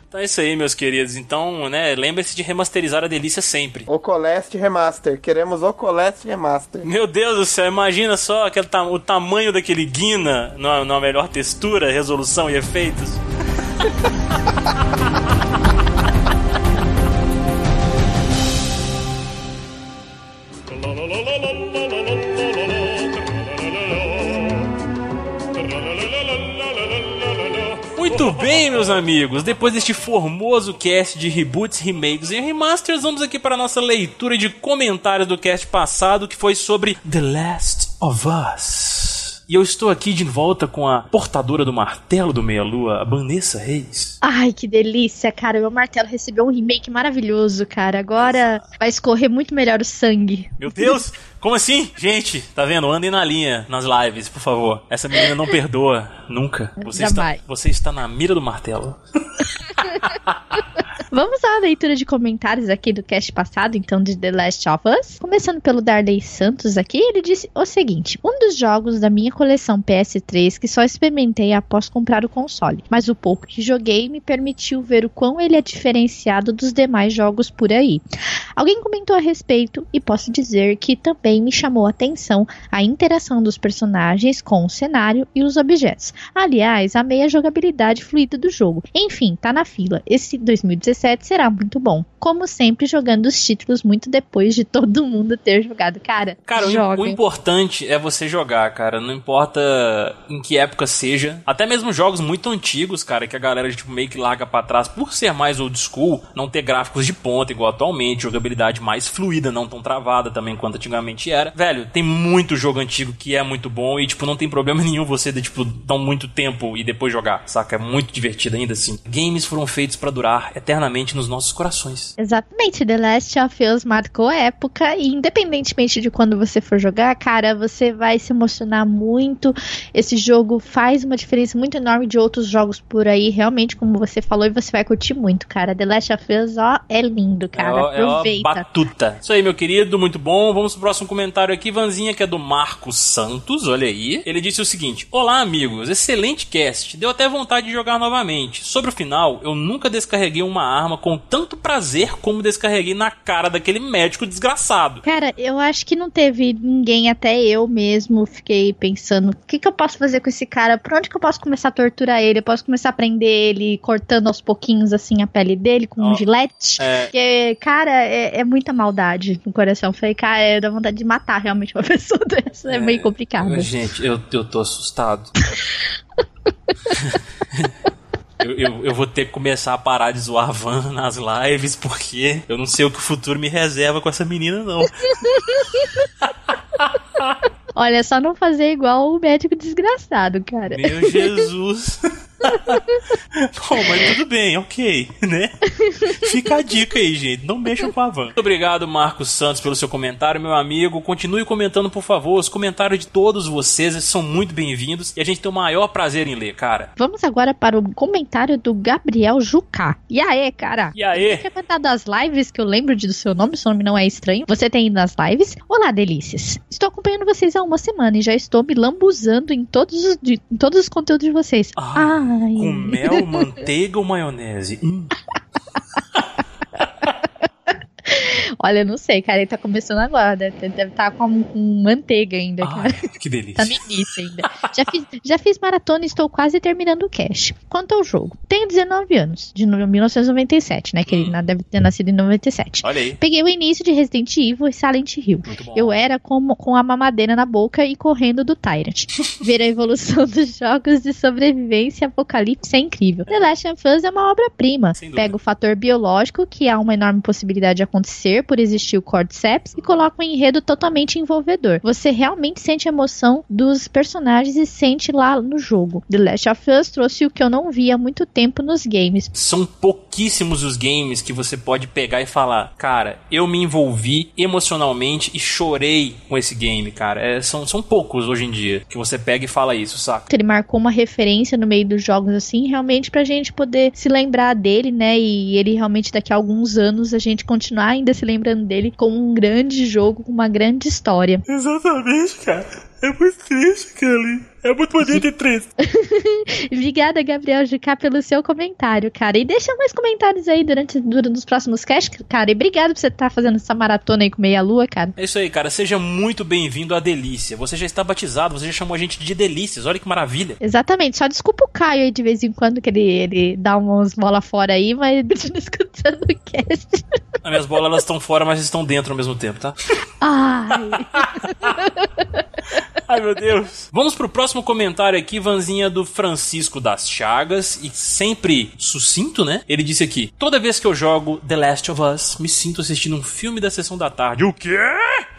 Então é isso aí, meus queridos. Então, né, lembre-se de remasterizar a delícia sempre. Ocoleste Remaster, queremos Ocoleste Remaster. Meu Deus do céu, imagina só aquele ta- o tamanho daquele guina numa melhor textura, resolução e efeitos. bem, meus amigos. Depois deste formoso cast de reboots, remakes e remasters, vamos aqui para a nossa leitura de comentários do cast passado, que foi sobre The Last of Us. E eu estou aqui de volta com a portadora do martelo do Meia-Lua, a Vanessa Reis. Ai, que delícia, cara. Meu martelo recebeu um remake maravilhoso, cara. Agora vai escorrer muito melhor o sangue. Meu Deus! Como assim? Gente, tá vendo? Andem na linha nas lives, por favor. Essa menina não perdoa, nunca. Você está, Jamais. você está na mira do martelo. Vamos à leitura de comentários aqui do cast passado, então, de The Last of Us. Começando pelo Darley Santos aqui, ele disse o seguinte: Um dos jogos da minha coleção PS3 que só experimentei após comprar o console, mas o pouco que joguei me permitiu ver o quão ele é diferenciado dos demais jogos por aí. Alguém comentou a respeito e posso dizer que também me chamou a atenção a interação dos personagens com o cenário e os objetos. Aliás, amei a jogabilidade fluida do jogo. Enfim, tá na fila. Esse 2017 será muito bom. Como sempre, jogando os títulos muito depois de todo mundo ter jogado. Cara, Cara, o, joga. o importante é você jogar, cara. Não importa em que época seja. Até mesmo jogos muito antigos, cara, que a galera tipo, meio que larga pra trás por ser mais old school, não ter gráficos de ponta igual atualmente, jogabilidade mais fluida, não tão travada também quanto antigamente era. Velho, tem muito jogo antigo que é muito bom e, tipo, não tem problema nenhum você de, tipo, dar muito tempo e depois jogar, saca? É muito divertido ainda assim. Games foram feitos pra durar eternamente nos nossos corações. Exatamente, The Last of Us marcou a época e independentemente de quando você for jogar, cara, você vai se emocionar muito. Esse jogo faz uma diferença muito enorme de outros jogos por aí, realmente, como você falou, e você vai curtir muito, cara. The Last of Us, ó, é lindo, cara. É, é Aproveita. batuta. Isso aí, meu querido, muito bom. Vamos pro próximo comentário aqui, Vanzinha, que é do Marcos Santos, olha aí. Ele disse o seguinte: Olá, amigos, excelente cast. Deu até vontade de jogar novamente. Sobre o final, eu nunca descarreguei uma arma com tanto prazer como descarreguei na cara daquele médico desgraçado. Cara, eu acho que não teve ninguém, até eu mesmo, fiquei pensando, o que, que eu posso fazer com esse cara? Por onde que eu posso começar a torturar ele? Eu posso começar a prender ele, cortando aos pouquinhos, assim, a pele dele com um Ó, gilete? É, Porque, cara, é, é muita maldade no coração. Falei, cara, é, dá vontade de matar realmente uma pessoa dessa. É, meio complicado. Gente, eu, eu tô assustado. Eu, eu, eu vou ter que começar a parar de zoar a Van nas lives, porque eu não sei o que o futuro me reserva com essa menina, não. Olha, é só não fazer igual o médico desgraçado, cara. Meu Jesus. Bom, mas tudo bem, ok, né? Fica a dica aí, gente. Não mexam com a van. Muito obrigado, Marcos Santos, pelo seu comentário, meu amigo. Continue comentando, por favor. Os comentários de todos vocês eles são muito bem-vindos e a gente tem o maior prazer em ler, cara. Vamos agora para o comentário do Gabriel Jucá. E aí, cara? E aí? Quer mandar das lives que eu lembro de do seu nome, seu nome não é estranho. Você tem ido nas lives? Olá, delícias. Estou acompanhando vocês há uma semana e já estou me lambuzando em todos os, de- em todos os conteúdos de vocês. Ah, Ai. Com mel, manteiga ou maionese? Hum. Olha, eu não sei, cara. Ele tá começando agora. Deve deve estar com, com manteiga ainda. Ai, que delícia. Tá no início ainda. Já fiz, já fiz maratona e estou quase terminando o cash. Quanto ao jogo, tenho 19 anos, de no- 1997, né? Que ele na- deve ter nascido em 97. Olha aí. Peguei o início de Resident Evil e Silent Hill. Eu era com, com a mamadeira na boca e correndo do Tyrant. Ver a evolução dos jogos de sobrevivência e apocalipse é incrível. The Last of Us é uma obra-prima. Pega o fator biológico, que há uma enorme possibilidade de acontecer por por existir o Cordyceps e colocam um enredo totalmente envolvedor. Você realmente sente a emoção dos personagens e sente lá no jogo. The Last of Us trouxe o que eu não via há muito tempo nos games. São pouquíssimos os games que você pode pegar e falar, cara, eu me envolvi emocionalmente e chorei com esse game, cara. É, são, são poucos hoje em dia que você pega e fala isso, saca? Ele marcou uma referência no meio dos jogos, assim, realmente pra gente poder se lembrar dele, né? E ele realmente daqui a alguns anos a gente continuar ainda se lembrando dele como um grande jogo, uma grande história. Exatamente, cara. É muito triste, Kelly. É muito bonito e triste. Obrigada, Gabriel Jucá, pelo seu comentário, cara. E deixa mais comentários aí durante, durante os próximos casts, cara. E obrigado por você estar tá fazendo essa maratona aí com meia lua, cara. É isso aí, cara. Seja muito bem-vindo à Delícia. Você já está batizado, você já chamou a gente de Delícias. Olha que maravilha. Exatamente. Só desculpa o Caio aí de vez em quando que ele, ele dá umas bolas fora aí, mas deixa escutando o cast. As minhas bolas elas estão fora, mas estão dentro ao mesmo tempo, tá? Ai. Ai, meu Deus. Vamos pro próximo comentário aqui, Vanzinha do Francisco das Chagas, e sempre sucinto, né? Ele disse aqui: Toda vez que eu jogo The Last of Us, me sinto assistindo um filme da sessão da tarde. O quê?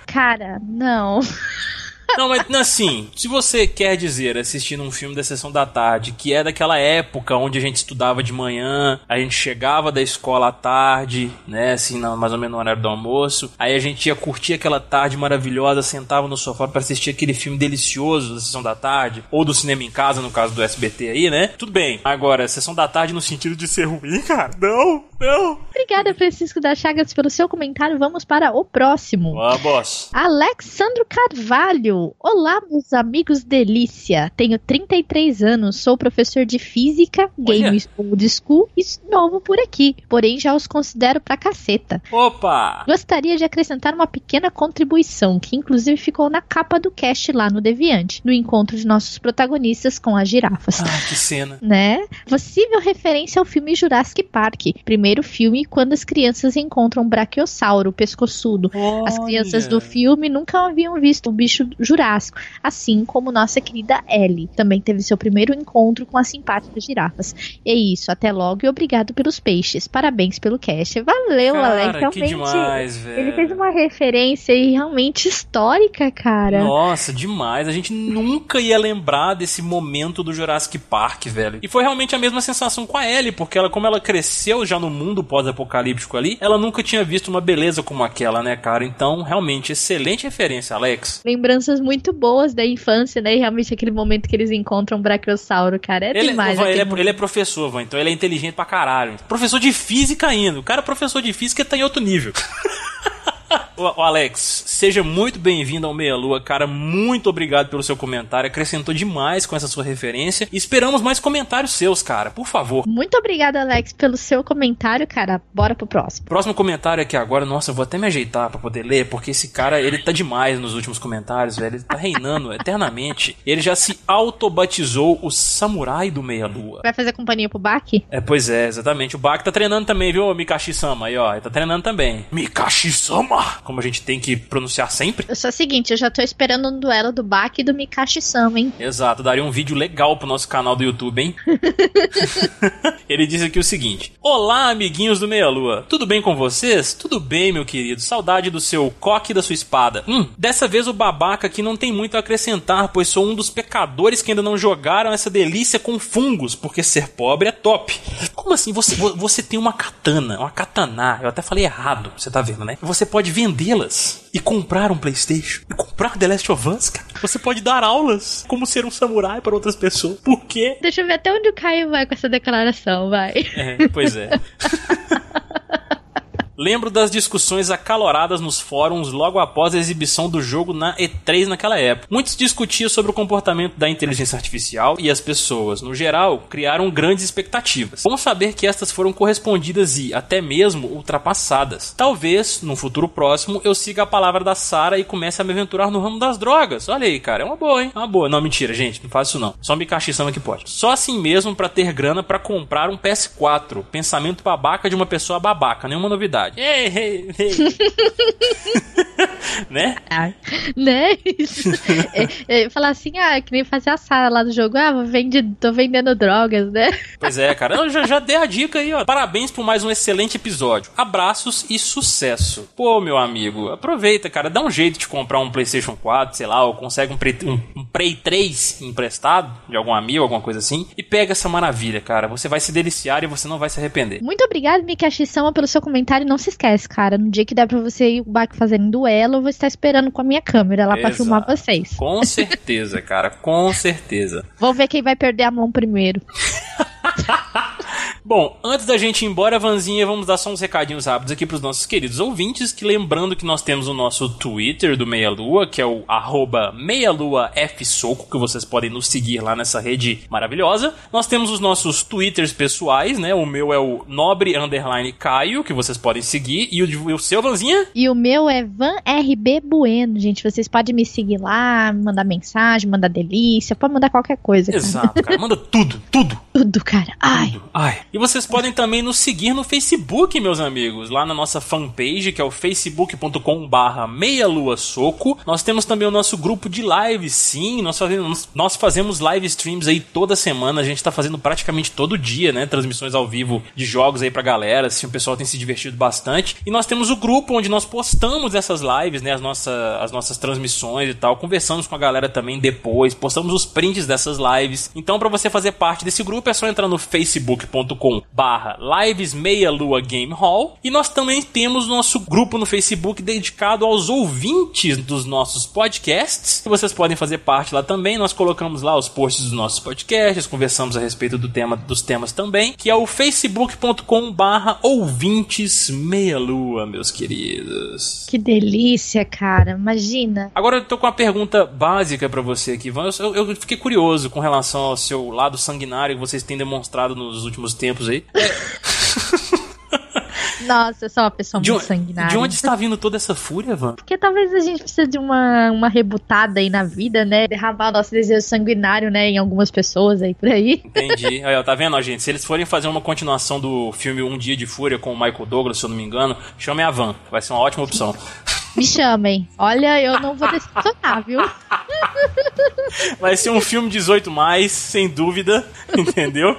Cara, não. Não, mas assim, se você quer dizer assistindo um filme da sessão da tarde, que é daquela época onde a gente estudava de manhã, a gente chegava da escola à tarde, né, assim, mais ou menos no horário do almoço, aí a gente ia curtir aquela tarde maravilhosa, sentava no sofá para assistir aquele filme delicioso da sessão da tarde, ou do cinema em casa, no caso do SBT aí, né? Tudo bem. Agora, sessão da tarde no sentido de ser ruim, cara? Não, não. Obrigada, Francisco da Chagas, pelo seu comentário. Vamos para o próximo. Vamos. Alexandro Carvalho. Olá, meus amigos delícia. Tenho 33 anos, sou professor de física, game old school e novo por aqui. Porém, já os considero pra caceta. Opa! Gostaria de acrescentar uma pequena contribuição, que inclusive ficou na capa do cast lá no Deviante, no encontro de nossos protagonistas com as girafas. Ah, que cena. Né? Possível referência ao filme Jurassic Park. Primeiro filme, quando as crianças encontram um brachiosauro pescoçudo. Olha. As crianças do filme nunca haviam visto um bicho Jurássico, assim como nossa querida Ellie também teve seu primeiro encontro com as simpáticas girafas. E é isso, até logo e obrigado pelos peixes. Parabéns pelo cast. Valeu, Cara, Alex. que Realmente, demais, velho. ele fez uma referência aí realmente histórica, cara. Nossa, demais. A gente nunca ia lembrar desse momento do Jurassic Park, velho. E foi realmente a mesma sensação com a Ellie, porque ela, como ela cresceu já no mundo pós-apocalíptico ali, ela nunca tinha visto uma beleza como aquela, né, cara? Então, realmente, excelente referência, Alex. Lembranças muito boas da infância, né? E realmente aquele momento que eles encontram o brachiosauro, cara. É Ele, demais. Van, ele, é, ele é professor, Van, então ele é inteligente pra caralho. Professor de física ainda. O cara é professor de física tá em outro nível. Ô, Alex, seja muito bem-vindo ao Meia Lua, cara. Muito obrigado pelo seu comentário. Acrescentou demais com essa sua referência. Esperamos mais comentários seus, cara. Por favor. Muito obrigada, Alex, pelo seu comentário, cara. Bora pro próximo. Próximo comentário aqui agora, nossa, eu vou até me ajeitar pra poder ler, porque esse cara, ele tá demais nos últimos comentários, velho. Ele tá reinando eternamente. Ele já se autobatizou o samurai do Meia Lua. Vai fazer companhia pro Baki? É, pois é, exatamente. O Bak tá treinando também, viu, Mikashi-sama? Aí, ó, ele tá treinando também. Mikashi-sama! Como a gente tem que pronunciar sempre. Eu sou o seguinte, eu já tô esperando um duelo do Baki e do Mikashi-sama, hein? Exato, daria um vídeo legal pro nosso canal do YouTube, hein? Ele diz aqui o seguinte: Olá, amiguinhos do Meia Lua. Tudo bem com vocês? Tudo bem, meu querido. Saudade do seu coque e da sua espada. Hum, dessa vez o babaca aqui não tem muito a acrescentar, pois sou um dos pecadores que ainda não jogaram essa delícia com fungos, porque ser pobre é top. Como assim? Você, vo- você tem uma katana, uma katana. Eu até falei errado, você tá vendo, né? Você pode vendê-las e comprar um PlayStation. E comprar The Last of Us, cara. Você pode dar aulas como ser um samurai para outras pessoas. Por quê? Deixa eu ver até onde o Caio vai com essa declaração, vai. É, pois é. Lembro das discussões acaloradas nos fóruns logo após a exibição do jogo na E3 naquela época. Muitos discutiam sobre o comportamento da inteligência artificial e as pessoas, no geral, criaram grandes expectativas. Bom saber que estas foram correspondidas e até mesmo ultrapassadas. Talvez, num futuro próximo, eu siga a palavra da Sara e comece a me aventurar no ramo das drogas. Olha aí, cara, é uma boa, hein? É uma boa. Não, mentira, gente, não faz isso não. Só me cachiçando que pode. Só assim mesmo pra ter grana pra comprar um PS4. Pensamento babaca de uma pessoa babaca, nenhuma novidade. Ei, ei, ei. né? Ah, né? É, é, falar assim, ah, que nem fazer a sala lá do jogo, ah, vende, tô vendendo drogas, né? Pois é, cara. Eu já, já dei a dica aí, ó. Parabéns por mais um excelente episódio. Abraços e sucesso. Pô, meu amigo, aproveita, cara. Dá um jeito de comprar um PlayStation 4, sei lá, ou consegue um Play, um, um Play 3 emprestado de algum amigo, alguma coisa assim, e pega essa maravilha, cara. Você vai se deliciar e você não vai se arrepender. Muito obrigado, Mikashi Sama, pelo seu comentário. Não se esquece, cara. No dia que der pra você e o Bak fazerem duelo, eu vou estar esperando com a minha câmera lá pra Exato. filmar vocês. Com certeza, cara. Com certeza. Vamos ver quem vai perder a mão primeiro. Bom, antes da gente ir embora, Vanzinha, vamos dar só uns recadinhos rápidos aqui pros nossos queridos ouvintes, que lembrando que nós temos o nosso Twitter do Meia Lua, que é o arroba meialuafsoco, que vocês podem nos seguir lá nessa rede maravilhosa. Nós temos os nossos Twitters pessoais, né? O meu é o nobre underline Caio, que vocês podem seguir, e o, e o seu, Vanzinha? E o meu é Van RB Bueno, gente. Vocês podem me seguir lá, mandar mensagem, mandar delícia, pode mandar qualquer coisa. cara. Exato, cara. Manda tudo, tudo. Tudo, cara. Ai. Tudo. Ai. E vocês podem também nos seguir no Facebook, meus amigos, lá na nossa fanpage, que é o facebook.com barra meia lua soco. Nós temos também o nosso grupo de lives, sim, nós fazemos, nós fazemos live streams aí toda semana, a gente tá fazendo praticamente todo dia, né, transmissões ao vivo de jogos aí pra galera, assim, o pessoal tem se divertido bastante. E nós temos o grupo onde nós postamos essas lives, né, as, nossa, as nossas transmissões e tal, conversamos com a galera também depois, postamos os prints dessas lives. Então, pra você fazer parte desse grupo, é só entrar no facebook.com barra lives meia lua game hall e nós também temos nosso grupo no Facebook dedicado aos ouvintes dos nossos podcasts que vocês podem fazer parte lá também nós colocamos lá os posts dos nossos podcasts conversamos a respeito do tema dos temas também que é o facebook.com barra ouvintes meia lua meus queridos Que delícia, cara. Imagina. Agora eu tô com uma pergunta básica pra você aqui, Van. Eu, eu fiquei curioso com relação ao seu lado sanguinário que vocês têm demonstrado nos últimos tempos aí. Nossa, eu sou uma pessoa De, muito sanguinária. de onde está vindo toda essa fúria, Van? Porque talvez a gente precise de uma, uma rebutada aí na vida, né? Derramar o nosso desejo sanguinário, né? Em algumas pessoas aí por aí. Entendi. Aí, ó, tá vendo, ó, gente? Se eles forem fazer uma continuação do filme Um Dia de Fúria com o Michael Douglas, se eu não me engano, chame a Van. Vai ser uma ótima opção. Me chamem. Olha, eu não vou decepcionar, viu? Vai ser um filme 18 mais, sem dúvida, entendeu?